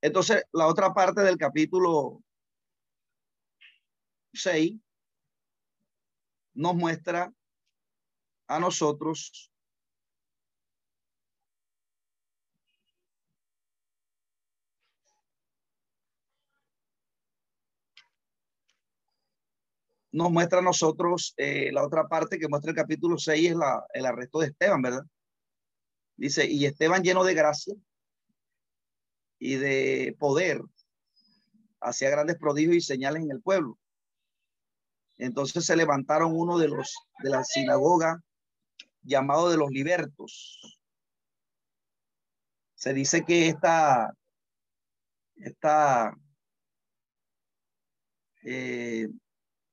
Entonces, la otra parte del capítulo 6 nos muestra a nosotros nos muestra a nosotros eh, la otra parte que muestra el capítulo 6 es la, el arresto de Esteban, ¿verdad? Dice, y Esteban lleno de gracia y de poder, hacía grandes prodigios y señales en el pueblo. Entonces se levantaron uno de los de la sinagoga llamado de los libertos. Se dice que esta, esta eh,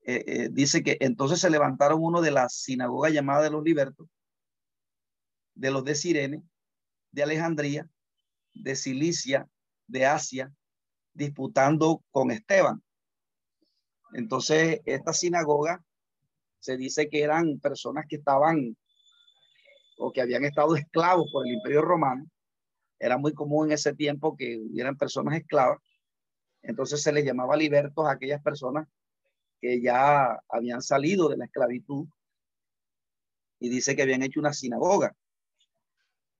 eh, eh, dice que entonces se levantaron uno de la sinagoga llamada de los libertos, de los de Sirene, de Alejandría, de Cilicia, de Asia, disputando con Esteban. Entonces, esta sinagoga se dice que eran personas que estaban o que habían estado esclavos por el imperio romano. Era muy común en ese tiempo que hubieran personas esclavas. Entonces se les llamaba libertos a aquellas personas que ya habían salido de la esclavitud y dice que habían hecho una sinagoga.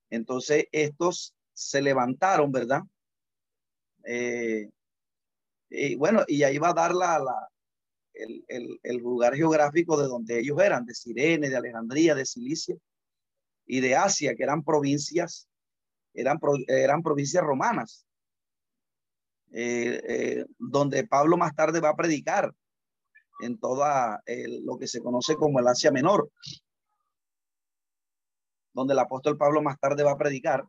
Entonces estos se levantaron, ¿verdad? Eh, y bueno, y ahí va a dar la, el, el, lugar geográfico de donde ellos eran, de Sirene, de Alejandría, de Cilicia y de Asia, que eran provincias, eran, eran provincias romanas, eh, eh, donde Pablo más tarde va a predicar en toda lo que se conoce como el Asia Menor, donde el apóstol Pablo más tarde va a predicar.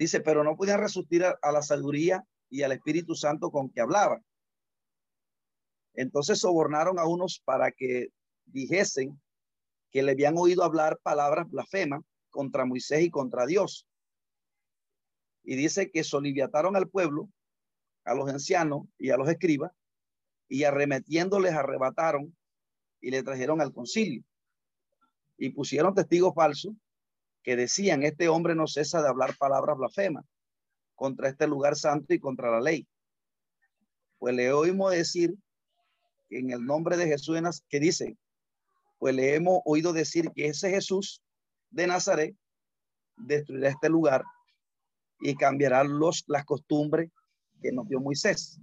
Dice, pero no podían resistir a, la sabiduría y al Espíritu Santo con que hablaban. Entonces sobornaron a unos para que dijesen que le habían oído hablar palabras blasfemas contra Moisés y contra Dios. Y dice que soliviataron al pueblo, a los ancianos y a los escribas, y arremetiéndoles arrebataron y le trajeron al concilio. Y pusieron testigos falsos que decían, este hombre no cesa de hablar palabras blasfemas contra este lugar santo y contra la ley. Pues le oímos decir en el nombre de Jesús, que dice, pues le hemos oído decir que ese Jesús de Nazaret destruirá este lugar y cambiará los, las costumbres que nos dio Moisés.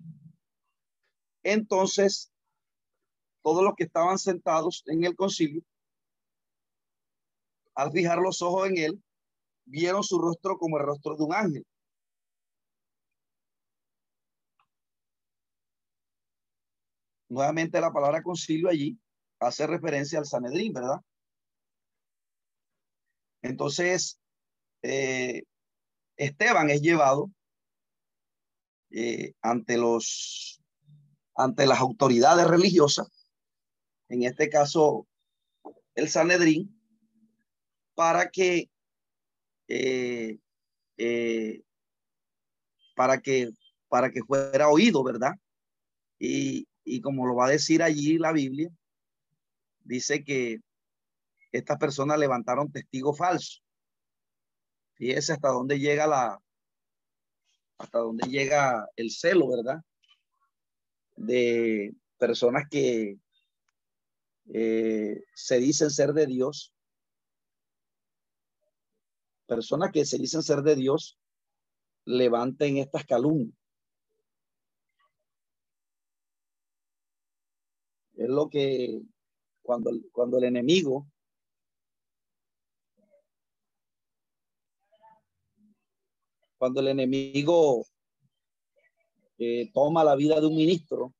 Entonces, todos los que estaban sentados en el concilio, al fijar los ojos en él, vieron su rostro como el rostro de un ángel. Nuevamente la palabra concilio allí hace referencia al Sanedrín, ¿verdad? Entonces, eh, Esteban es llevado eh, ante los ante las autoridades religiosas, en este caso el Sanedrín, para que eh, eh, para que para que fuera oído, ¿verdad? Y, y como lo va a decir allí la Biblia, dice que estas personas levantaron testigos falsos. Fíjese hasta dónde llega la, hasta dónde llega el celo, ¿verdad? de personas que eh, se dicen ser de Dios, personas que se dicen ser de Dios, levanten estas calumnias. Es lo que cuando, cuando el enemigo cuando el enemigo toma la vida de un ministro,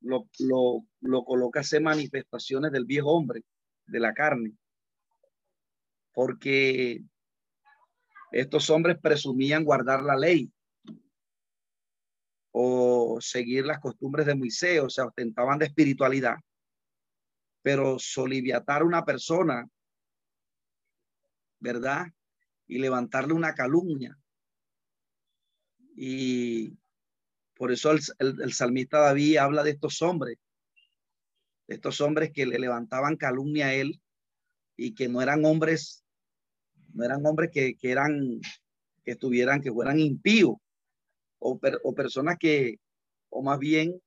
lo, lo, lo coloca a hacer manifestaciones del viejo hombre, de la carne, porque estos hombres presumían guardar la ley o seguir las costumbres de Moisés, o ostentaban de espiritualidad, pero soliviatar a una persona, ¿verdad? Y levantarle una calumnia y por eso el, salmista David habla de estos hombres, de estos hombres que le levantaban calumnia a él y que no eran hombres, no eran hombres que, eran, que estuvieran, que fueran impíos o, o personas que, o más bien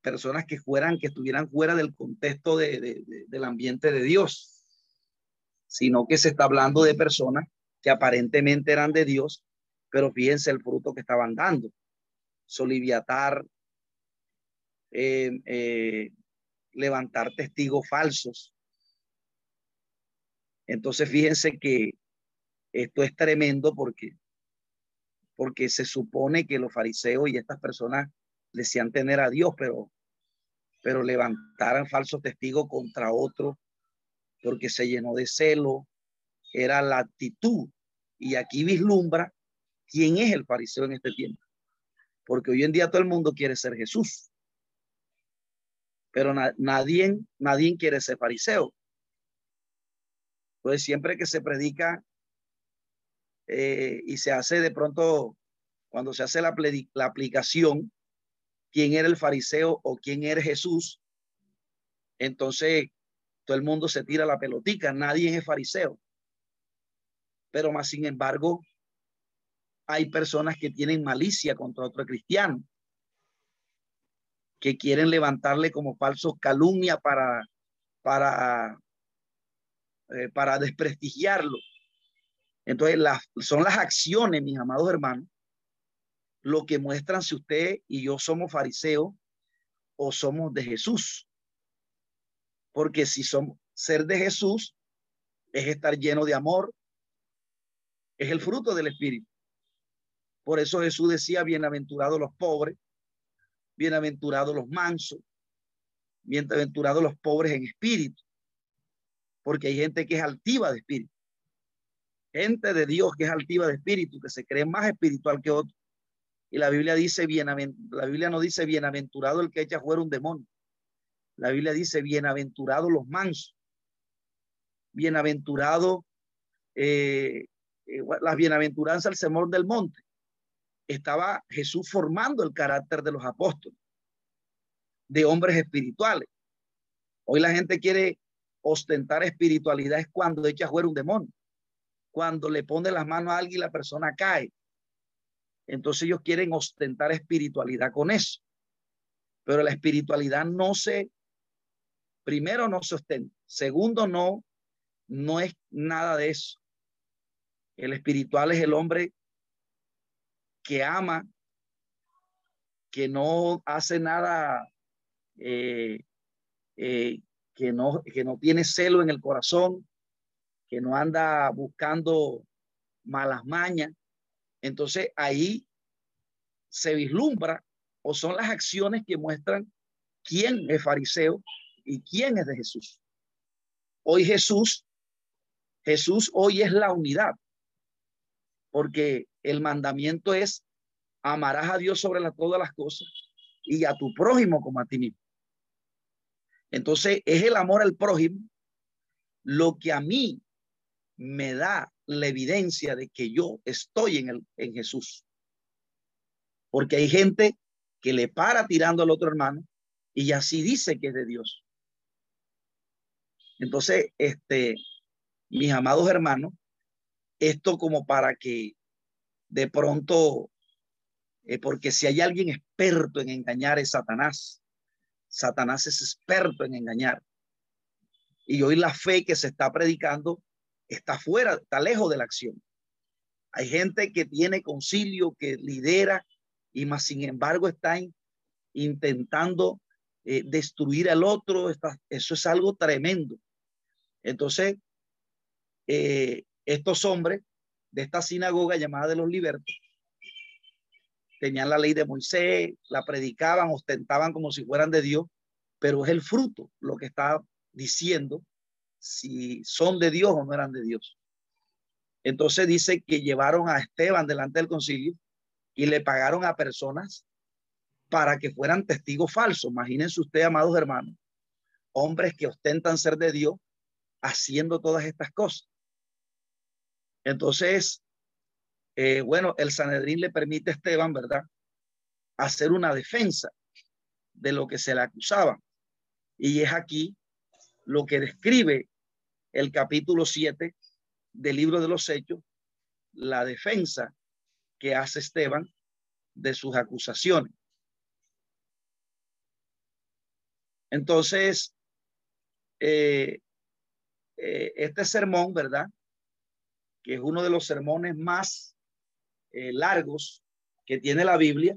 personas que fueran, que estuvieran fuera del contexto de, del ambiente de Dios, sino que se está hablando de personas que aparentemente eran de Dios, pero fíjense el fruto que estaban dando. Soliviatar, eh, eh, levantar testigos falsos. Entonces, fíjense que esto es tremendo porque, porque se supone que los fariseos y estas personas decían tener a Dios, pero, pero levantaran falsos testigos contra otro porque se llenó de celo, era la actitud. Y aquí vislumbra quién es el fariseo en este tiempo. Porque hoy en día todo el mundo quiere ser Jesús. Pero nadie, nadie quiere ser fariseo. Pues siempre que se predica eh, y se hace de pronto, cuando se hace la, la aplicación, quién era el fariseo o quién era Jesús, entonces todo el mundo se tira la pelotica, nadie es fariseo. Pero más sin embargo, hay personas que tienen malicia contra otro cristiano, que quieren levantarle como falso calumnia para, para, eh, para desprestigiarlo. Entonces, son las acciones, mis amados hermanos, lo que muestran si usted y yo somos fariseos o somos de Jesús. Porque si somos ser de Jesús, es estar lleno de amor, es el fruto del Espíritu. Por eso Jesús decía, bienaventurados los pobres, bienaventurados los mansos, bienaventurados los pobres en espíritu, porque hay gente que es altiva de espíritu. Gente de Dios que es altiva de espíritu, que se cree más espiritual que otro. Y la Biblia dice, la Biblia no dice bienaventurado el que echa fuera un demonio. La Biblia dice, bienaventurados los mansos, bienaventurado eh, eh, las bienaventuranzas al semor del monte. Estaba Jesús formando el carácter de los apóstoles, de hombres espirituales. Hoy la gente quiere ostentar espiritualidad es cuando echa fuera un demonio, cuando le pone las manos a alguien y la persona cae. Entonces ellos quieren ostentar espiritualidad con eso. Pero la espiritualidad no se primero no sostén, segundo no, no es nada de eso. El espiritual es el hombre que ama, que no hace nada, eh, eh, que, no, que no tiene celo en el corazón, que no anda buscando malas mañas. Entonces ahí se vislumbra o son las acciones que muestran quién es fariseo y quién es de Jesús. Hoy Jesús, Jesús hoy es la unidad, porque el mandamiento es amarás a Dios sobre todas las cosas y a tu prójimo como a ti mismo. Entonces es el amor al prójimo lo que a mí me da la evidencia de que yo estoy en, el, en Jesús. Porque hay gente que le para tirando al otro hermano y así dice que es de Dios. Entonces, este, mis amados hermanos, esto como para que de pronto, eh, porque si hay alguien experto en engañar es Satanás. Satanás es experto en engañar. Y hoy la fe que se está predicando está fuera, está lejos de la acción. Hay gente que tiene concilio, que lidera y más sin embargo están intentando eh, destruir al otro. eso es algo tremendo. Entonces, eh, estos hombres de esta sinagoga llamada de los libertos tenían la ley de Moisés, la predicaban, ostentaban como si fueran de Dios, pero es el fruto lo que está diciendo si son de Dios o no eran de Dios. Entonces dice que llevaron a Esteban delante del concilio y le pagaron a personas para que fueran testigos falsos. Imagínense usted, amados hermanos, hombres que ostentan ser de Dios, haciendo todas estas cosas. Entonces, eh, bueno, el Sanedrín le permite a Esteban, ¿verdad? Hacer una defensa de lo que se le acusaba. Y es aquí lo que describe el capítulo 7 del libro de los Hechos, la defensa que hace Esteban de sus acusaciones. Entonces, eh, eh, este sermón, ¿verdad? Que es uno de los sermones más eh, largos que tiene la Biblia.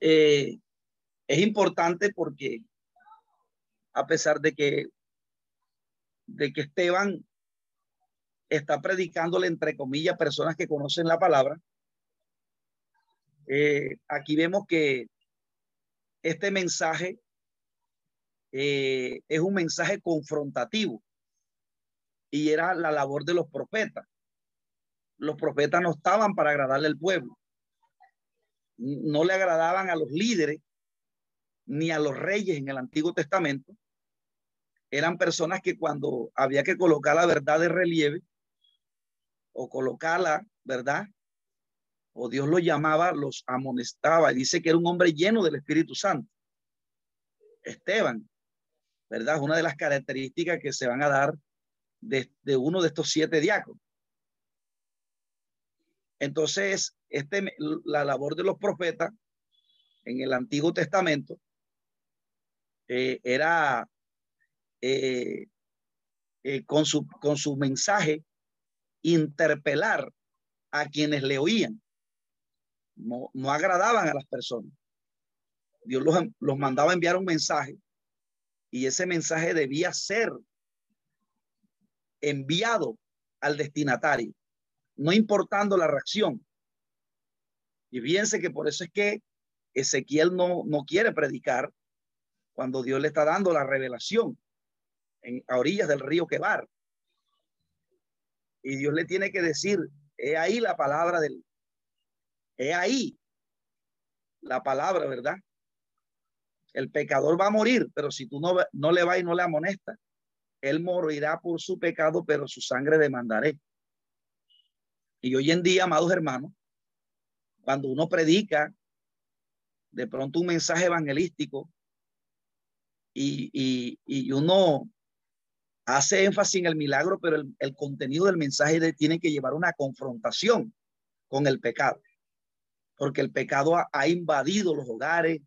Eh, Es importante porque a pesar de que de que Esteban está predicándole entre comillas personas que conocen la palabra, eh, aquí vemos que este mensaje es un mensaje confrontativo y era la labor de los profetas. Los profetas no estaban para agradarle al pueblo, no le agradaban a los líderes ni a los reyes en el Antiguo Testamento. Eran personas que cuando había que colocar la verdad de relieve o colocarla, ¿verdad? O Dios lo llamaba, los amonestaba. Dice que era un hombre lleno del Espíritu Santo. Esteban, ¿verdad? Es una de las características que se van a dar de, uno de estos siete diáconos. Entonces, este, la labor de los profetas en el Antiguo Testamento eh, era eh, eh, con, su, con su mensaje interpelar a quienes le oían. No, no agradaban a las personas. Dios los, los mandaba enviar un mensaje y ese mensaje debía ser enviado al destinatario, no importando la reacción. Y fíjense que por eso es que Ezequiel no, no quiere predicar cuando Dios le está dando la revelación en, a orillas del río Quebar. Y Dios le tiene que decir, he ahí la palabra del, he ahí la palabra, ¿verdad? El pecador va a morir, pero si tú no, no le vas y no le amonestas, él morirá por su pecado, pero su sangre demandaré. Y hoy en día, amados hermanos, cuando uno predica de pronto un mensaje evangelístico y, y, y uno hace énfasis en el milagro, pero el, el contenido del mensaje tiene que llevar una confrontación con el pecado, porque el pecado ha, ha invadido los hogares,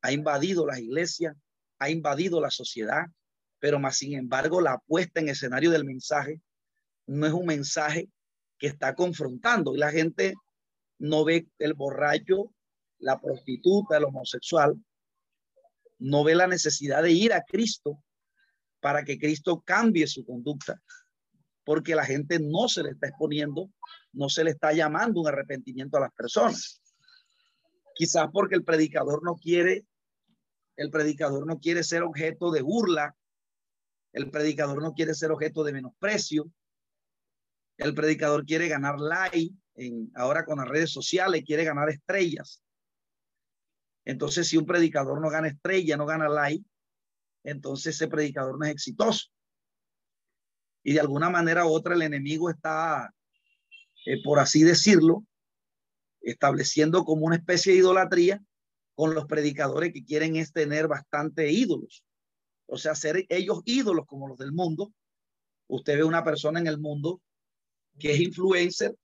ha invadido las iglesias, ha invadido la sociedad, pero más sin embargo la puesta en escenario del mensaje no es un mensaje que está confrontando y la gente no ve el borracho, la prostituta, el homosexual, no ve la necesidad de ir a Cristo para que Cristo cambie su conducta, porque la gente no se le está exponiendo, no se le está llamando un arrepentimiento a las personas. Quizás porque el predicador no quiere, el predicador no quiere ser objeto de burla, el predicador no quiere ser objeto de menosprecio, el predicador quiere ganar like, en, ahora con las redes sociales quiere ganar estrellas. Entonces, si un predicador no gana estrella, no gana like, entonces ese predicador no es exitoso. Y de alguna manera u otra el enemigo está, eh, por así decirlo, estableciendo como una especie de idolatría con los predicadores que quieren es tener bastante ídolos. O sea, ser ellos ídolos como los del mundo. Usted ve una persona en el mundo que es influencer,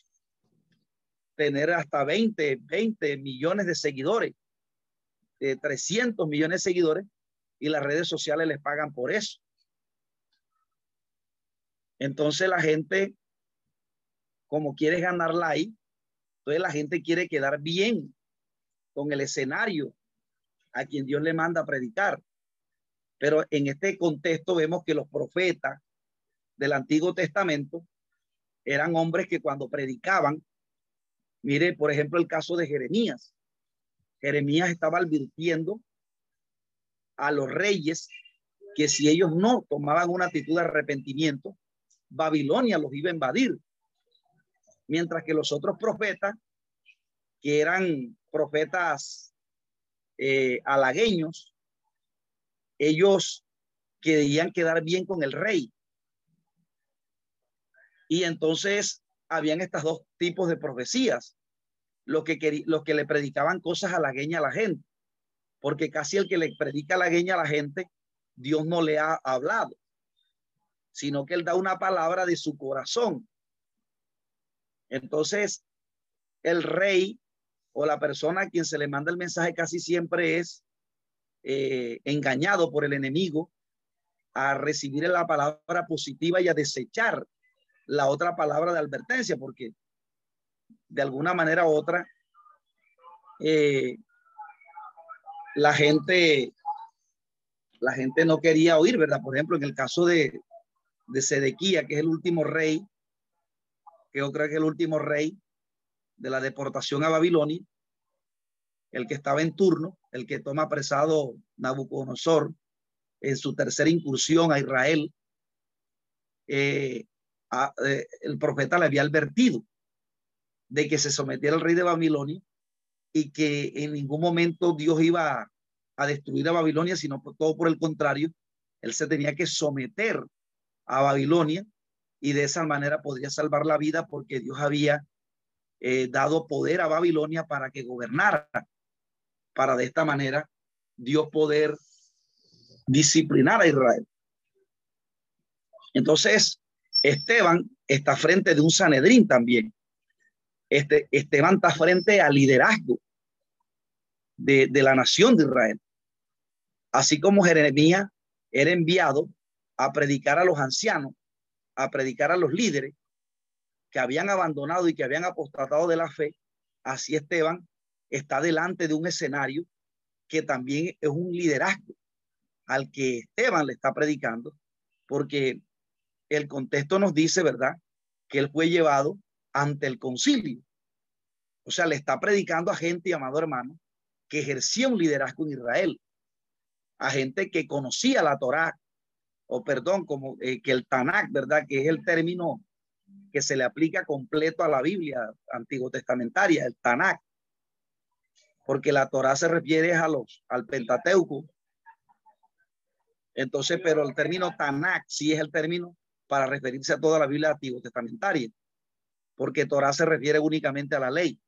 tener hasta 20, 20 millones de seguidores, de 300 millones de seguidores, y las redes sociales les pagan por eso. Entonces la gente, como quiere ganar like, entonces la gente quiere quedar bien con el escenario a quien Dios le manda a predicar. Pero en este contexto vemos que los profetas del Antiguo Testamento eran hombres que cuando predicaban, mire, por ejemplo, el caso de Jeremías. Jeremías estaba advirtiendo a los reyes que si ellos no tomaban una actitud de arrepentimiento, Babilonia los iba a invadir. Mientras que los otros profetas, que eran profetas eh, halagueños, ellos querían quedar bien con el rey. Y entonces habían estos dos tipos de profecías, los que, los que le predicaban cosas halagueñas a la gente porque casi el que le predica la gueña a la gente, Dios no le ha hablado, sino que él da una palabra de su corazón. Entonces, el rey o la persona a quien se le manda el mensaje casi siempre es eh, engañado por el enemigo a recibir la palabra positiva y a desechar la otra palabra de advertencia, porque de alguna manera u otra, eh, la gente, la gente no quería oír, ¿verdad? Por ejemplo, en el caso de, de Sedequía, que es el último rey, que yo creo que es el último rey de la deportación a Babilonia, el que estaba en turno, el que toma apresado Nabucodonosor en su tercera incursión a Israel, eh, eh, el profeta le había advertido de que se sometiera al rey de Babilonia y que en ningún momento Dios iba a, destruir a Babilonia, sino todo por el contrario, él se tenía que someter a Babilonia y de esa manera podría salvar la vida porque Dios había eh, dado poder a Babilonia para que gobernara, para de esta manera Dios poder disciplinar a Israel. Entonces, Esteban está frente de un Sanedrín también. Este, Esteban está frente al liderazgo de, de la nación de Israel. Así como Jeremías era enviado a predicar a los ancianos, a predicar a los líderes que habían abandonado y que habían apostatado de la fe, así Esteban está delante de un escenario que también es un liderazgo al que Esteban le está predicando, porque el contexto nos dice, ¿verdad?, que él fue llevado ante el concilio. O sea, le está predicando a gente, amado hermano, que ejercía un liderazgo en Israel, a gente que conocía la Torá, o perdón, como eh, que el Tanakh, ¿verdad?, que es el término que se le aplica completo a la Biblia antiguo testamentaria, el Tanakh, porque la Torá se refiere a los, al Pentateuco. Entonces, pero el término Tanakh sí es el término para referirse a toda la Biblia antiguo testamentaria, porque Torah se refiere únicamente a la ley.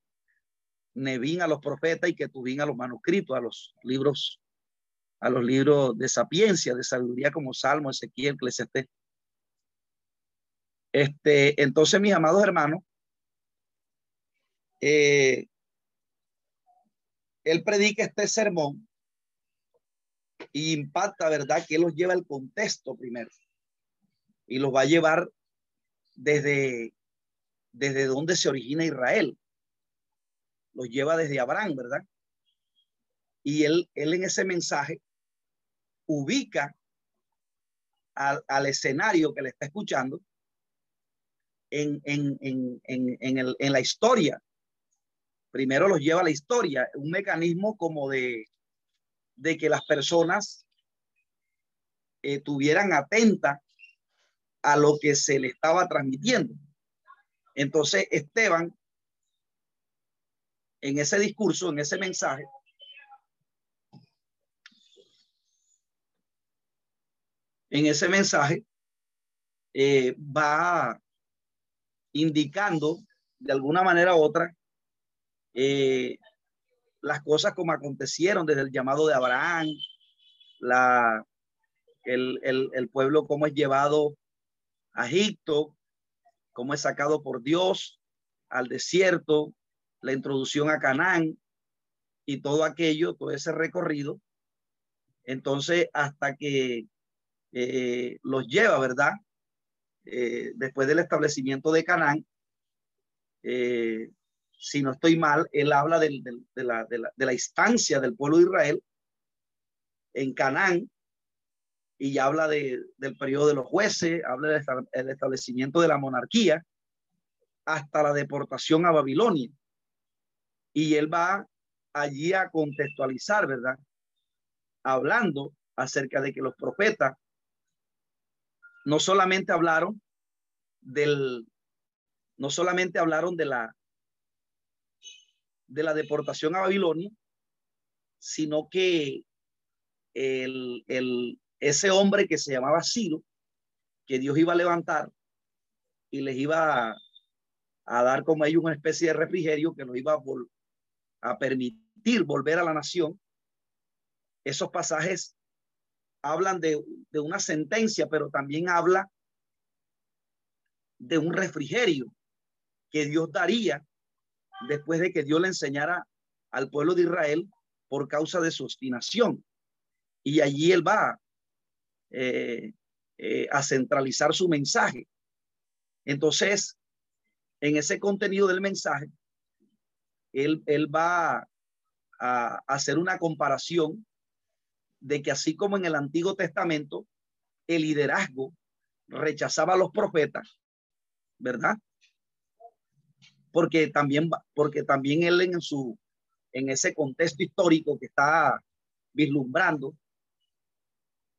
Nevín a los profetas y que Ketubín a los manuscritos, a los libros, a los libros de sapiencia, de sabiduría como Salmo, Ezequiel, Eclesiastés. Este, entonces, mis amados hermanos, eh, él predica este sermón y impacta, ¿verdad? Que él los lleva al contexto primero y los va a llevar desde, desde donde se origina Israel. Los lleva desde Abraham, ¿verdad? Y él, él en ese mensaje ubica al, al escenario que le está escuchando en, en, en, en, la historia. Primero los lleva a la historia, un mecanismo como de, de que las personas eh, tuvieran atenta a lo que se le estaba transmitiendo. Entonces, Esteban, en ese discurso, en ese mensaje, en ese mensaje, eh, va indicando de alguna manera u otra eh, las cosas como acontecieron desde el llamado de Abraham, la, el, el, el pueblo cómo es llevado a Egipto, cómo es sacado por Dios al desierto, la introducción a Canaán y todo aquello, todo ese recorrido. Entonces, hasta que eh, los lleva, ¿verdad? Eh, después del establecimiento de Canaán, eh, si no estoy mal, él habla de, la, de, la, de la instancia del pueblo de Israel en Canaán y habla de, del periodo de los jueces, habla del establecimiento de la monarquía hasta la deportación a Babilonia. Y él va allí a contextualizar, ¿verdad? Hablando acerca de que los profetas no solamente hablaron del, no solamente hablaron de la, de la deportación a Babilonia, sino que el, el, ese hombre que se llamaba Ciro, que Dios iba a levantar y les iba a, dar como ellos una especie de refrigerio que nos iba a, a permitir volver a la nación. Esos pasajes hablan de, de una sentencia, pero también habla de un refrigerio que Dios daría después de que Dios le enseñara al pueblo de Israel por causa de su obstinación. Y allí él va eh, eh, a centralizar su mensaje. Entonces, en ese contenido del mensaje, él, él va a, hacer una comparación de que así como en el Antiguo Testamento el liderazgo rechazaba a los profetas, ¿verdad? Porque también, porque también él en su, en ese contexto histórico que está vislumbrando,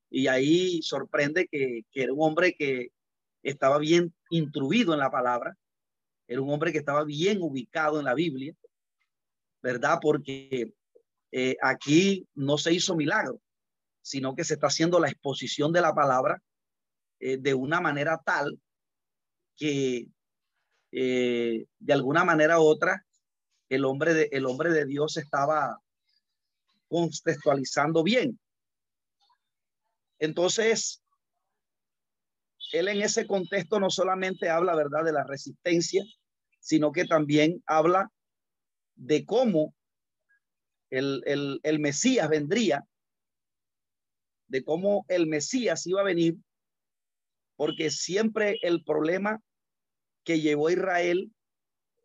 y ahí sorprende que, que era un hombre que estaba bien intruido en la palabra, era un hombre que estaba bien ubicado en la Biblia, ¿verdad? Porque eh, aquí no se hizo milagro, sino que se está haciendo la exposición de la palabra eh, de una manera tal que eh, de alguna manera u otra el hombre de, el hombre de Dios estaba contextualizando bien. Entonces, él en ese contexto no solamente habla, ¿verdad?, de la resistencia, sino que también habla de cómo el, el, el Mesías vendría, de cómo el Mesías iba a venir, porque siempre el problema que llevó a Israel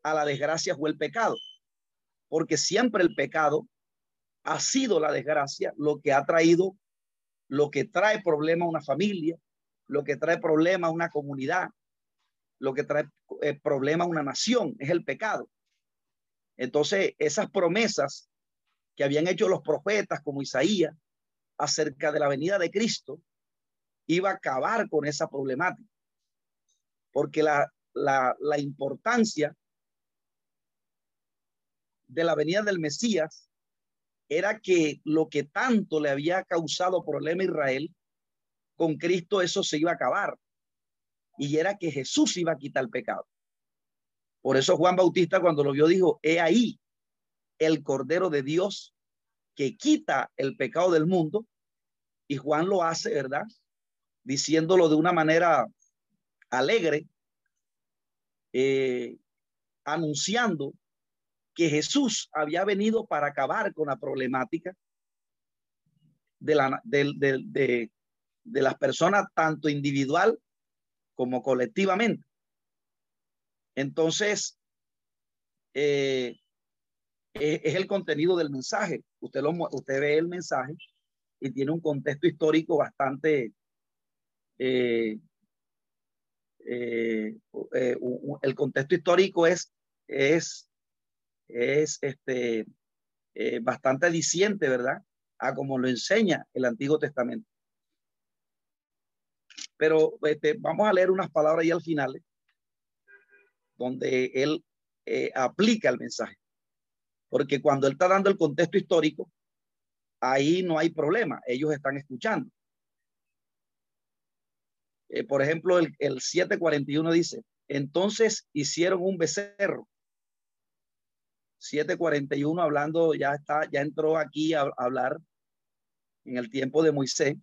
a la desgracia fue el pecado, porque siempre el pecado ha sido la desgracia lo que ha traído, lo que trae problema a una familia, lo que trae problema a una comunidad, lo que trae eh, problema a una nación, es el pecado. Entonces, esas promesas que habían hecho los profetas como Isaías acerca de la venida de Cristo, iba a acabar con esa problemática. Porque la, la, la importancia de la venida del Mesías era que lo que tanto le había causado problema a Israel, con Cristo eso se iba a acabar. Y era que Jesús iba a quitar el pecado. Por eso Juan Bautista cuando lo vio dijo, he ahí el Cordero de Dios que quita el pecado del mundo. Y Juan lo hace, ¿verdad? Diciéndolo de una manera alegre, eh, anunciando que Jesús había venido para acabar con la problemática de, la, de, de, de las personas, tanto individual como colectivamente. Entonces, eh, es, el contenido del mensaje. Usted, ve el mensaje y tiene un contexto histórico bastante... Eh, eh, el contexto histórico es, es este, bastante diciente, ¿verdad? A como lo enseña el Antiguo Testamento. Pero este, vamos a leer unas palabras ahí al final, donde él aplica el mensaje porque cuando él está dando el contexto histórico, ahí no hay problema, ellos están escuchando. Eh, por ejemplo, el, el 741 dice, entonces hicieron un becerro. 741 hablando, ya está, ya entró aquí a, hablar en el tiempo de Moisés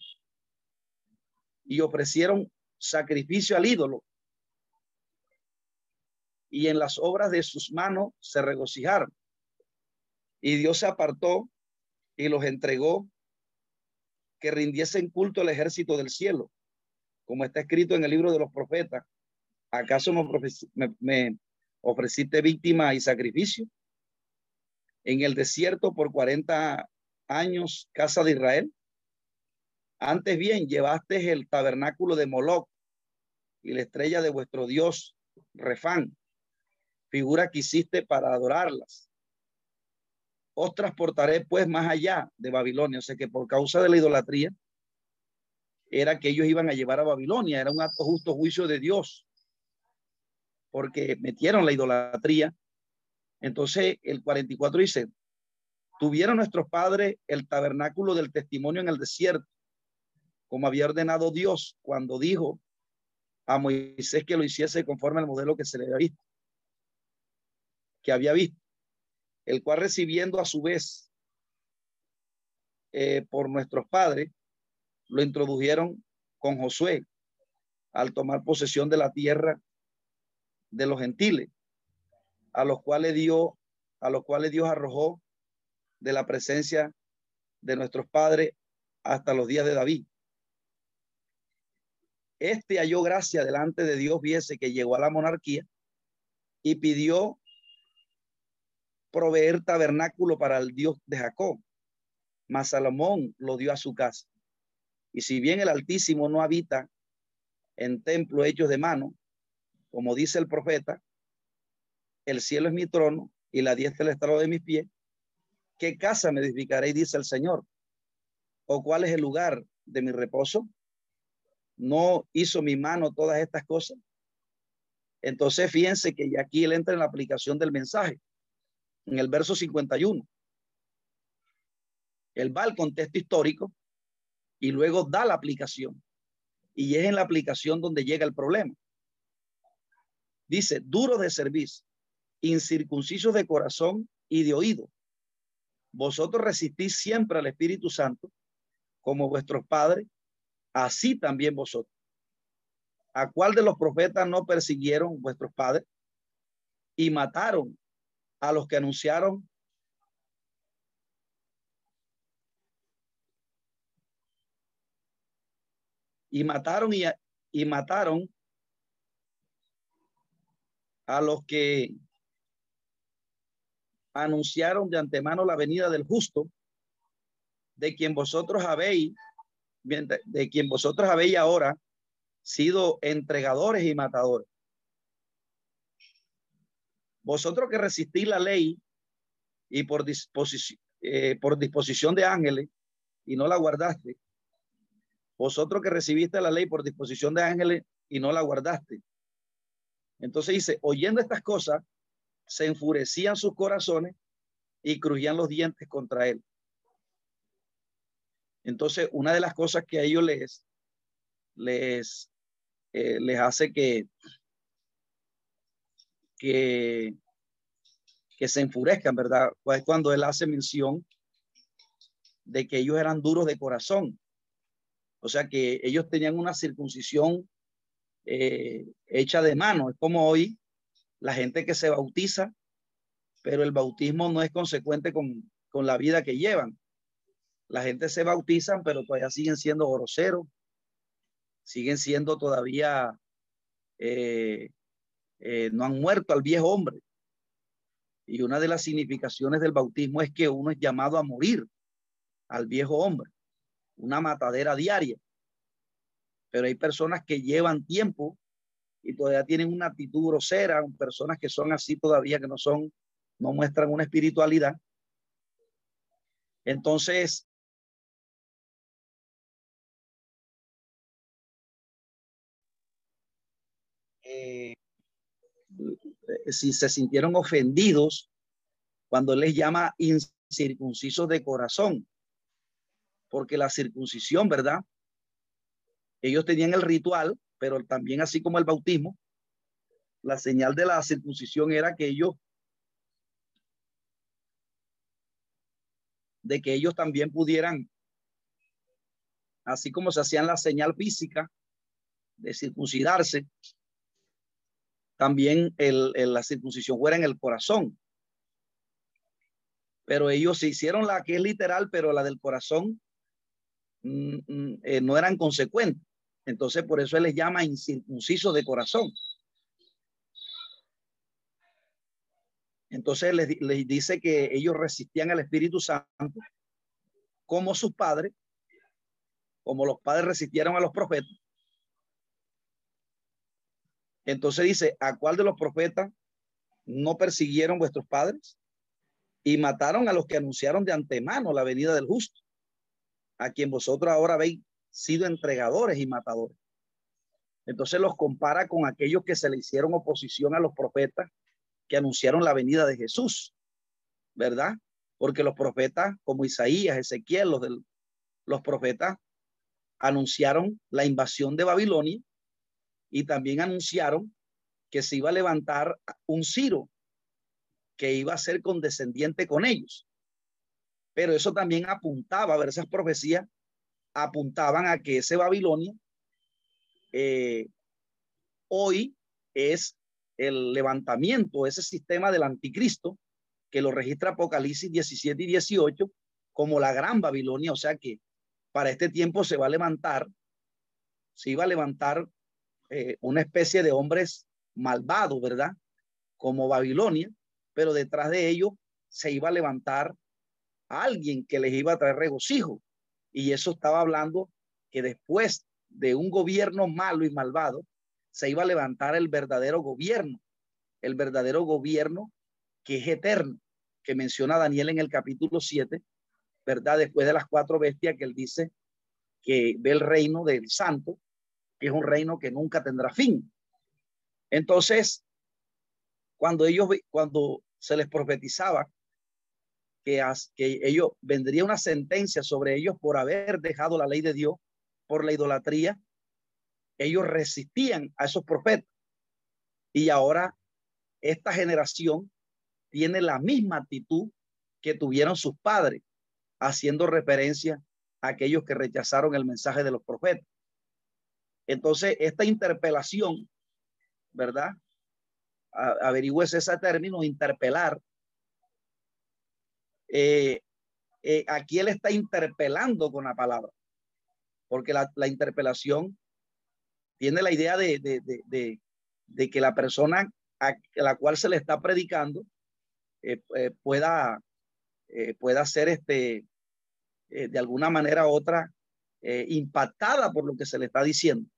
y ofrecieron sacrificio al ídolo y en las obras de sus manos se regocijaron. Y Dios se apartó y los entregó que rindiesen culto al ejército del cielo, como está escrito en el libro de los profetas. ¿Acaso me, me ofreciste víctima y sacrificio? En el desierto por 40 años, casa de Israel. Antes bien, llevaste el tabernáculo de Moloch y la estrella de vuestro Dios, Refán, figura que hiciste para adorarlas os transportaré pues más allá de Babilonia. O sea que por causa de la idolatría, era que ellos iban a llevar a Babilonia, era un acto justo juicio de Dios, porque metieron la idolatría. Entonces el 44 dice, tuvieron nuestros padres el tabernáculo del testimonio en el desierto, como había ordenado Dios cuando dijo a Moisés que lo hiciese conforme al modelo que se le había visto, que había visto el cual recibiendo a su vez eh, por nuestros padres, lo introdujeron con Josué al tomar posesión de la tierra de los gentiles, a los cuales dio, a los cuales Dios arrojó de la presencia de nuestros padres hasta los días de David. Este halló gracia delante de Dios, viese que llegó a la monarquía y pidió proveer tabernáculo para el Dios de Jacob, mas Salomón lo dio a su casa. Y si bien el Altísimo no habita en templo hechos de mano, como dice el profeta, el cielo es mi trono y la diestra el estrado de mis pies, ¿qué casa me edificaré? Dice el Señor. ¿O cuál es el lugar de mi reposo? ¿No hizo mi mano todas estas cosas? Entonces, fíjense que ya aquí él entra en la aplicación del mensaje, en el verso 51. Él va al contexto histórico y luego da la aplicación. Y es en la aplicación donde llega el problema. Dice, duro de servicio, incircuncisos de corazón y de oído. Vosotros resistís siempre al Espíritu Santo, como vuestros padres, así también vosotros. ¿A cuál de los profetas no persiguieron vuestros padres y mataron a los que anunciaron y mataron y, y mataron a los que anunciaron de antemano la venida del justo, de quien vosotros habéis, de quien vosotros habéis ahora sido entregadores y matadores. Vosotros que resistís la ley y por disposición, eh, por disposición de ángeles y no la guardaste, vosotros que recibiste la ley por disposición de ángeles y no la guardaste. Entonces dice, oyendo estas cosas, se enfurecían sus corazones y crujían los dientes contra él. Entonces, una de las cosas que a ellos les, les, eh, les hace que, que, que se enfurezcan, ¿verdad? Pues cuando él hace mención de que ellos eran duros de corazón. O sea que ellos tenían una circuncisión eh, hecha de mano. Es como hoy la gente que se bautiza, pero el bautismo no es consecuente con, con la vida que llevan. La gente se bautizan, pero todavía siguen siendo groseros, siguen siendo todavía, eh, eh, no han muerto al viejo hombre. Y una de las significaciones del bautismo es que uno es llamado a morir al viejo hombre, una matadera diaria. Pero hay personas que llevan tiempo y todavía tienen una actitud grosera, personas que son así todavía, que no son, no muestran una espiritualidad. Entonces, eh, si se sintieron ofendidos cuando les llama incircuncisos de corazón, porque la circuncisión, ¿verdad? Ellos tenían el ritual pero también así como el bautismo, la señal de la circuncisión era que ellos, de que ellos también pudieran, así como se hacían la señal física de circuncidarse, también el, la circuncisión fuera en el corazón. Pero ellos se hicieron la que es literal, pero la del corazón mm, mm, eh, no eran consecuentes. Entonces, por eso él les llama incircunciso de corazón. Entonces les, les, dice que ellos resistían al Espíritu Santo como sus padres, como los padres resistieron a los profetas. Entonces dice, ¿a cuál de los profetas no persiguieron vuestros padres? Y mataron a los que anunciaron de antemano la venida del justo, a quien vosotros ahora veis sido entregadores y matadores. Entonces los compara con aquellos que se le hicieron oposición a los profetas que anunciaron la venida de Jesús, ¿verdad? Porque los profetas como Isaías, Ezequiel, los, los profetas anunciaron la invasión de Babilonia y también anunciaron que se iba a levantar un Ciro que iba a ser condescendiente con ellos. Pero eso también apuntaba a ver esas profecías apuntaban a que ese Babilonia eh, hoy es el levantamiento, ese sistema del anticristo que lo registra Apocalipsis 17 y 18 como la gran Babilonia, o sea que para este tiempo se va a levantar, se iba a levantar eh, una especie de hombres malvados, ¿verdad? Como Babilonia, pero detrás de ellos se iba a levantar alguien que les iba a traer regocijo. Y eso estaba hablando que después de un gobierno malo y malvado, se iba a levantar el verdadero gobierno, el verdadero gobierno que es eterno, que menciona Daniel en el capítulo 7, ¿verdad? Después de las cuatro bestias que él dice que ve el reino del santo, que es un reino que nunca tendrá fin. Entonces, cuando ellos, cuando se les profetizaba que, ellos vendría una sentencia sobre ellos por haber dejado la ley de Dios por la idolatría, ellos resistían a esos profetas. Y ahora esta generación tiene la misma actitud que tuvieron sus padres, haciendo referencia a aquellos que rechazaron el mensaje de los profetas. Entonces, esta interpelación, ¿verdad? Averigües ese término, interpelar. Eh, eh, aquí él está interpelando con la palabra, porque la, interpelación tiene la idea de, que la persona a la cual se le está predicando eh, pueda, pueda ser este, de alguna manera u otra impactada por lo que se le está diciendo.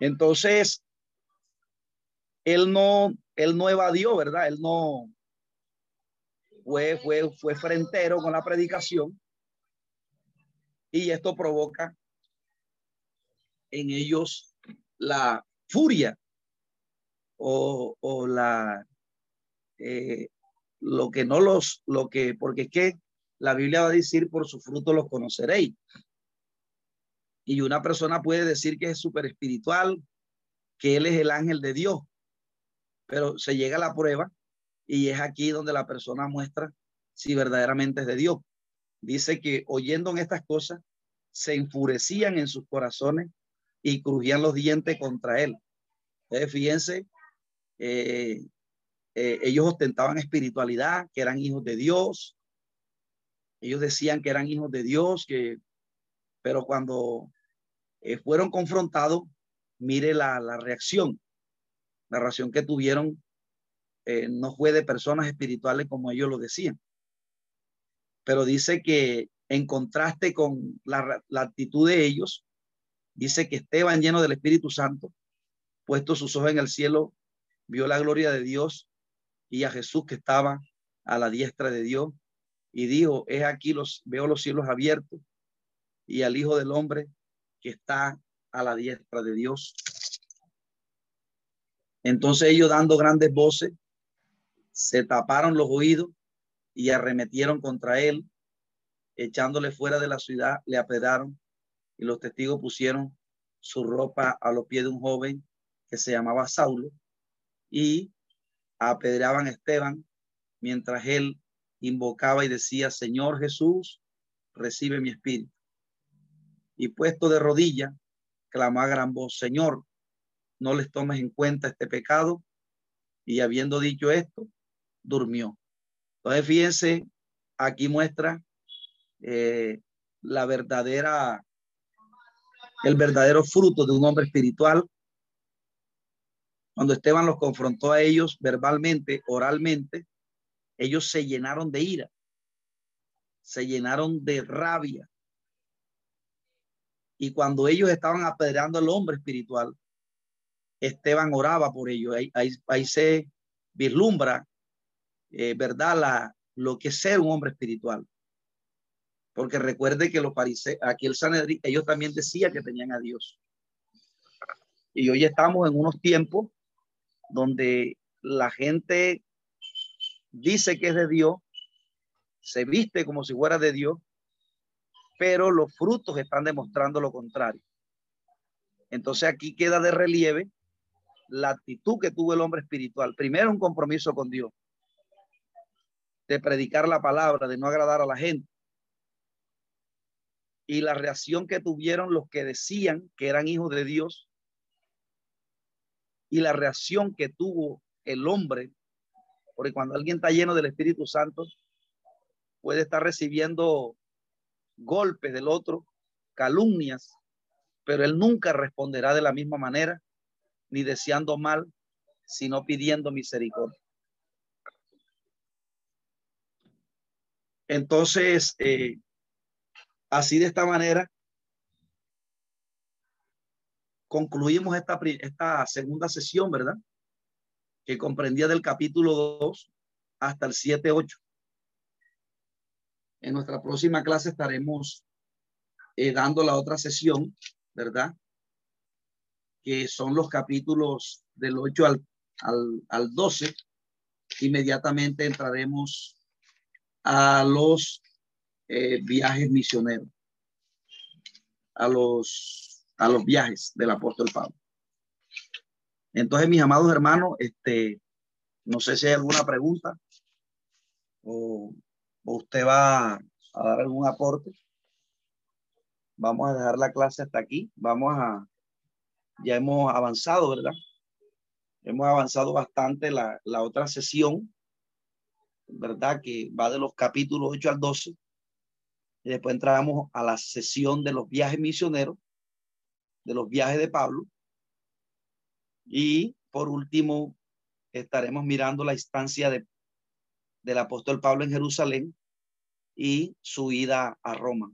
Entonces, él no, él no evadió, ¿verdad? Él no fue, fue, fue frentero con la predicación y esto provoca en ellos la furia o, o la eh, lo que no los lo que porque es que la Biblia va a decir por su fruto los conoceréis y una persona puede decir que es súper espiritual, que él es el ángel de Dios, pero se llega a la prueba y es aquí donde la persona muestra si verdaderamente es de Dios. Dice que oyendo en estas cosas, se enfurecían en sus corazones y crujían los dientes contra él. Entonces, fíjense, eh, eh, ellos ostentaban espiritualidad, que eran hijos de Dios. Ellos decían que eran hijos de Dios, que pero cuando eh, fueron confrontados, mire la, reacción. La reacción que tuvieron eh, no fue de personas espirituales como ellos lo decían. Pero dice que en contraste con la, la actitud de ellos, dice que Esteban lleno del Espíritu Santo, puesto sus ojos en el cielo, vio la gloria de Dios y a Jesús que estaba a la diestra de Dios y dijo, es aquí los veo los cielos abiertos y al Hijo del Hombre que está a la diestra de Dios. Entonces ellos dando grandes voces, se taparon los oídos y arremetieron contra él, echándole fuera de la ciudad, le apedaron y los testigos pusieron su ropa a los pies de un joven que se llamaba Saulo y apedreaban a Esteban mientras él invocaba y decía, Señor Jesús, recibe mi espíritu y puesto de rodilla, clamó a gran voz, Señor, no les tomes en cuenta este pecado. Y habiendo dicho esto, durmió. Entonces, fíjense, aquí muestra eh, la verdadera, el verdadero fruto de un hombre espiritual. Cuando Esteban los confrontó a ellos verbalmente, oralmente, ellos se llenaron de ira, se llenaron de rabia, y cuando ellos estaban apedreando al hombre espiritual, Esteban oraba por ellos. Ahí, se vislumbra, eh, ¿verdad? La, lo que es ser un hombre espiritual. Porque recuerde que los fariseos, aquí el Sanedrín, ellos también decían que tenían a Dios. Y hoy estamos en unos tiempos donde la gente dice que es de Dios, se viste como si fuera de Dios, pero los frutos están demostrando lo contrario. Entonces aquí queda de relieve la actitud que tuvo el hombre espiritual. Primero un compromiso con Dios, de predicar la palabra, de no agradar a la gente. Y la reacción que tuvieron los que decían que eran hijos de Dios y la reacción que tuvo el hombre, porque cuando alguien está lleno del Espíritu Santo, puede estar recibiendo golpes del otro, calumnias, pero él nunca responderá de la misma manera, ni deseando mal, sino pidiendo misericordia. Entonces, eh, así de esta manera, concluimos esta, segunda sesión, ¿verdad? Que comprendía del capítulo 2 hasta el 7-8. En nuestra próxima clase estaremos eh, dando la otra sesión, ¿verdad? Que son los capítulos del 8 al, al, al 12. Inmediatamente entraremos a los eh, viajes misioneros, a los, a los viajes del apóstol Pablo. Entonces, mis amados hermanos, este, no sé si hay alguna pregunta o, o usted va a dar algún aporte. Vamos a dejar la clase hasta aquí. Vamos a, ya hemos avanzado, ¿verdad? Hemos avanzado bastante la, la otra sesión ¿verdad? Que va de los capítulos 8 al 12. Y después entramos a la sesión de los viajes misioneros, de los viajes de Pablo. Y por último, estaremos mirando la instancia de, del apóstol Pablo en Jerusalén y su ida a Roma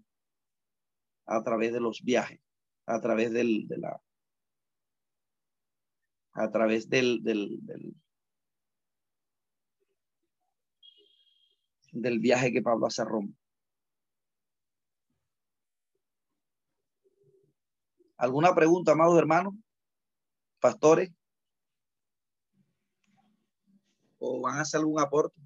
a través de los viajes, a través del, de la, a través del, del, del del viaje que Pablo hace a Roma. ¿Alguna pregunta, amados hermanos? Pastores. ¿O van a hacer algún aporte?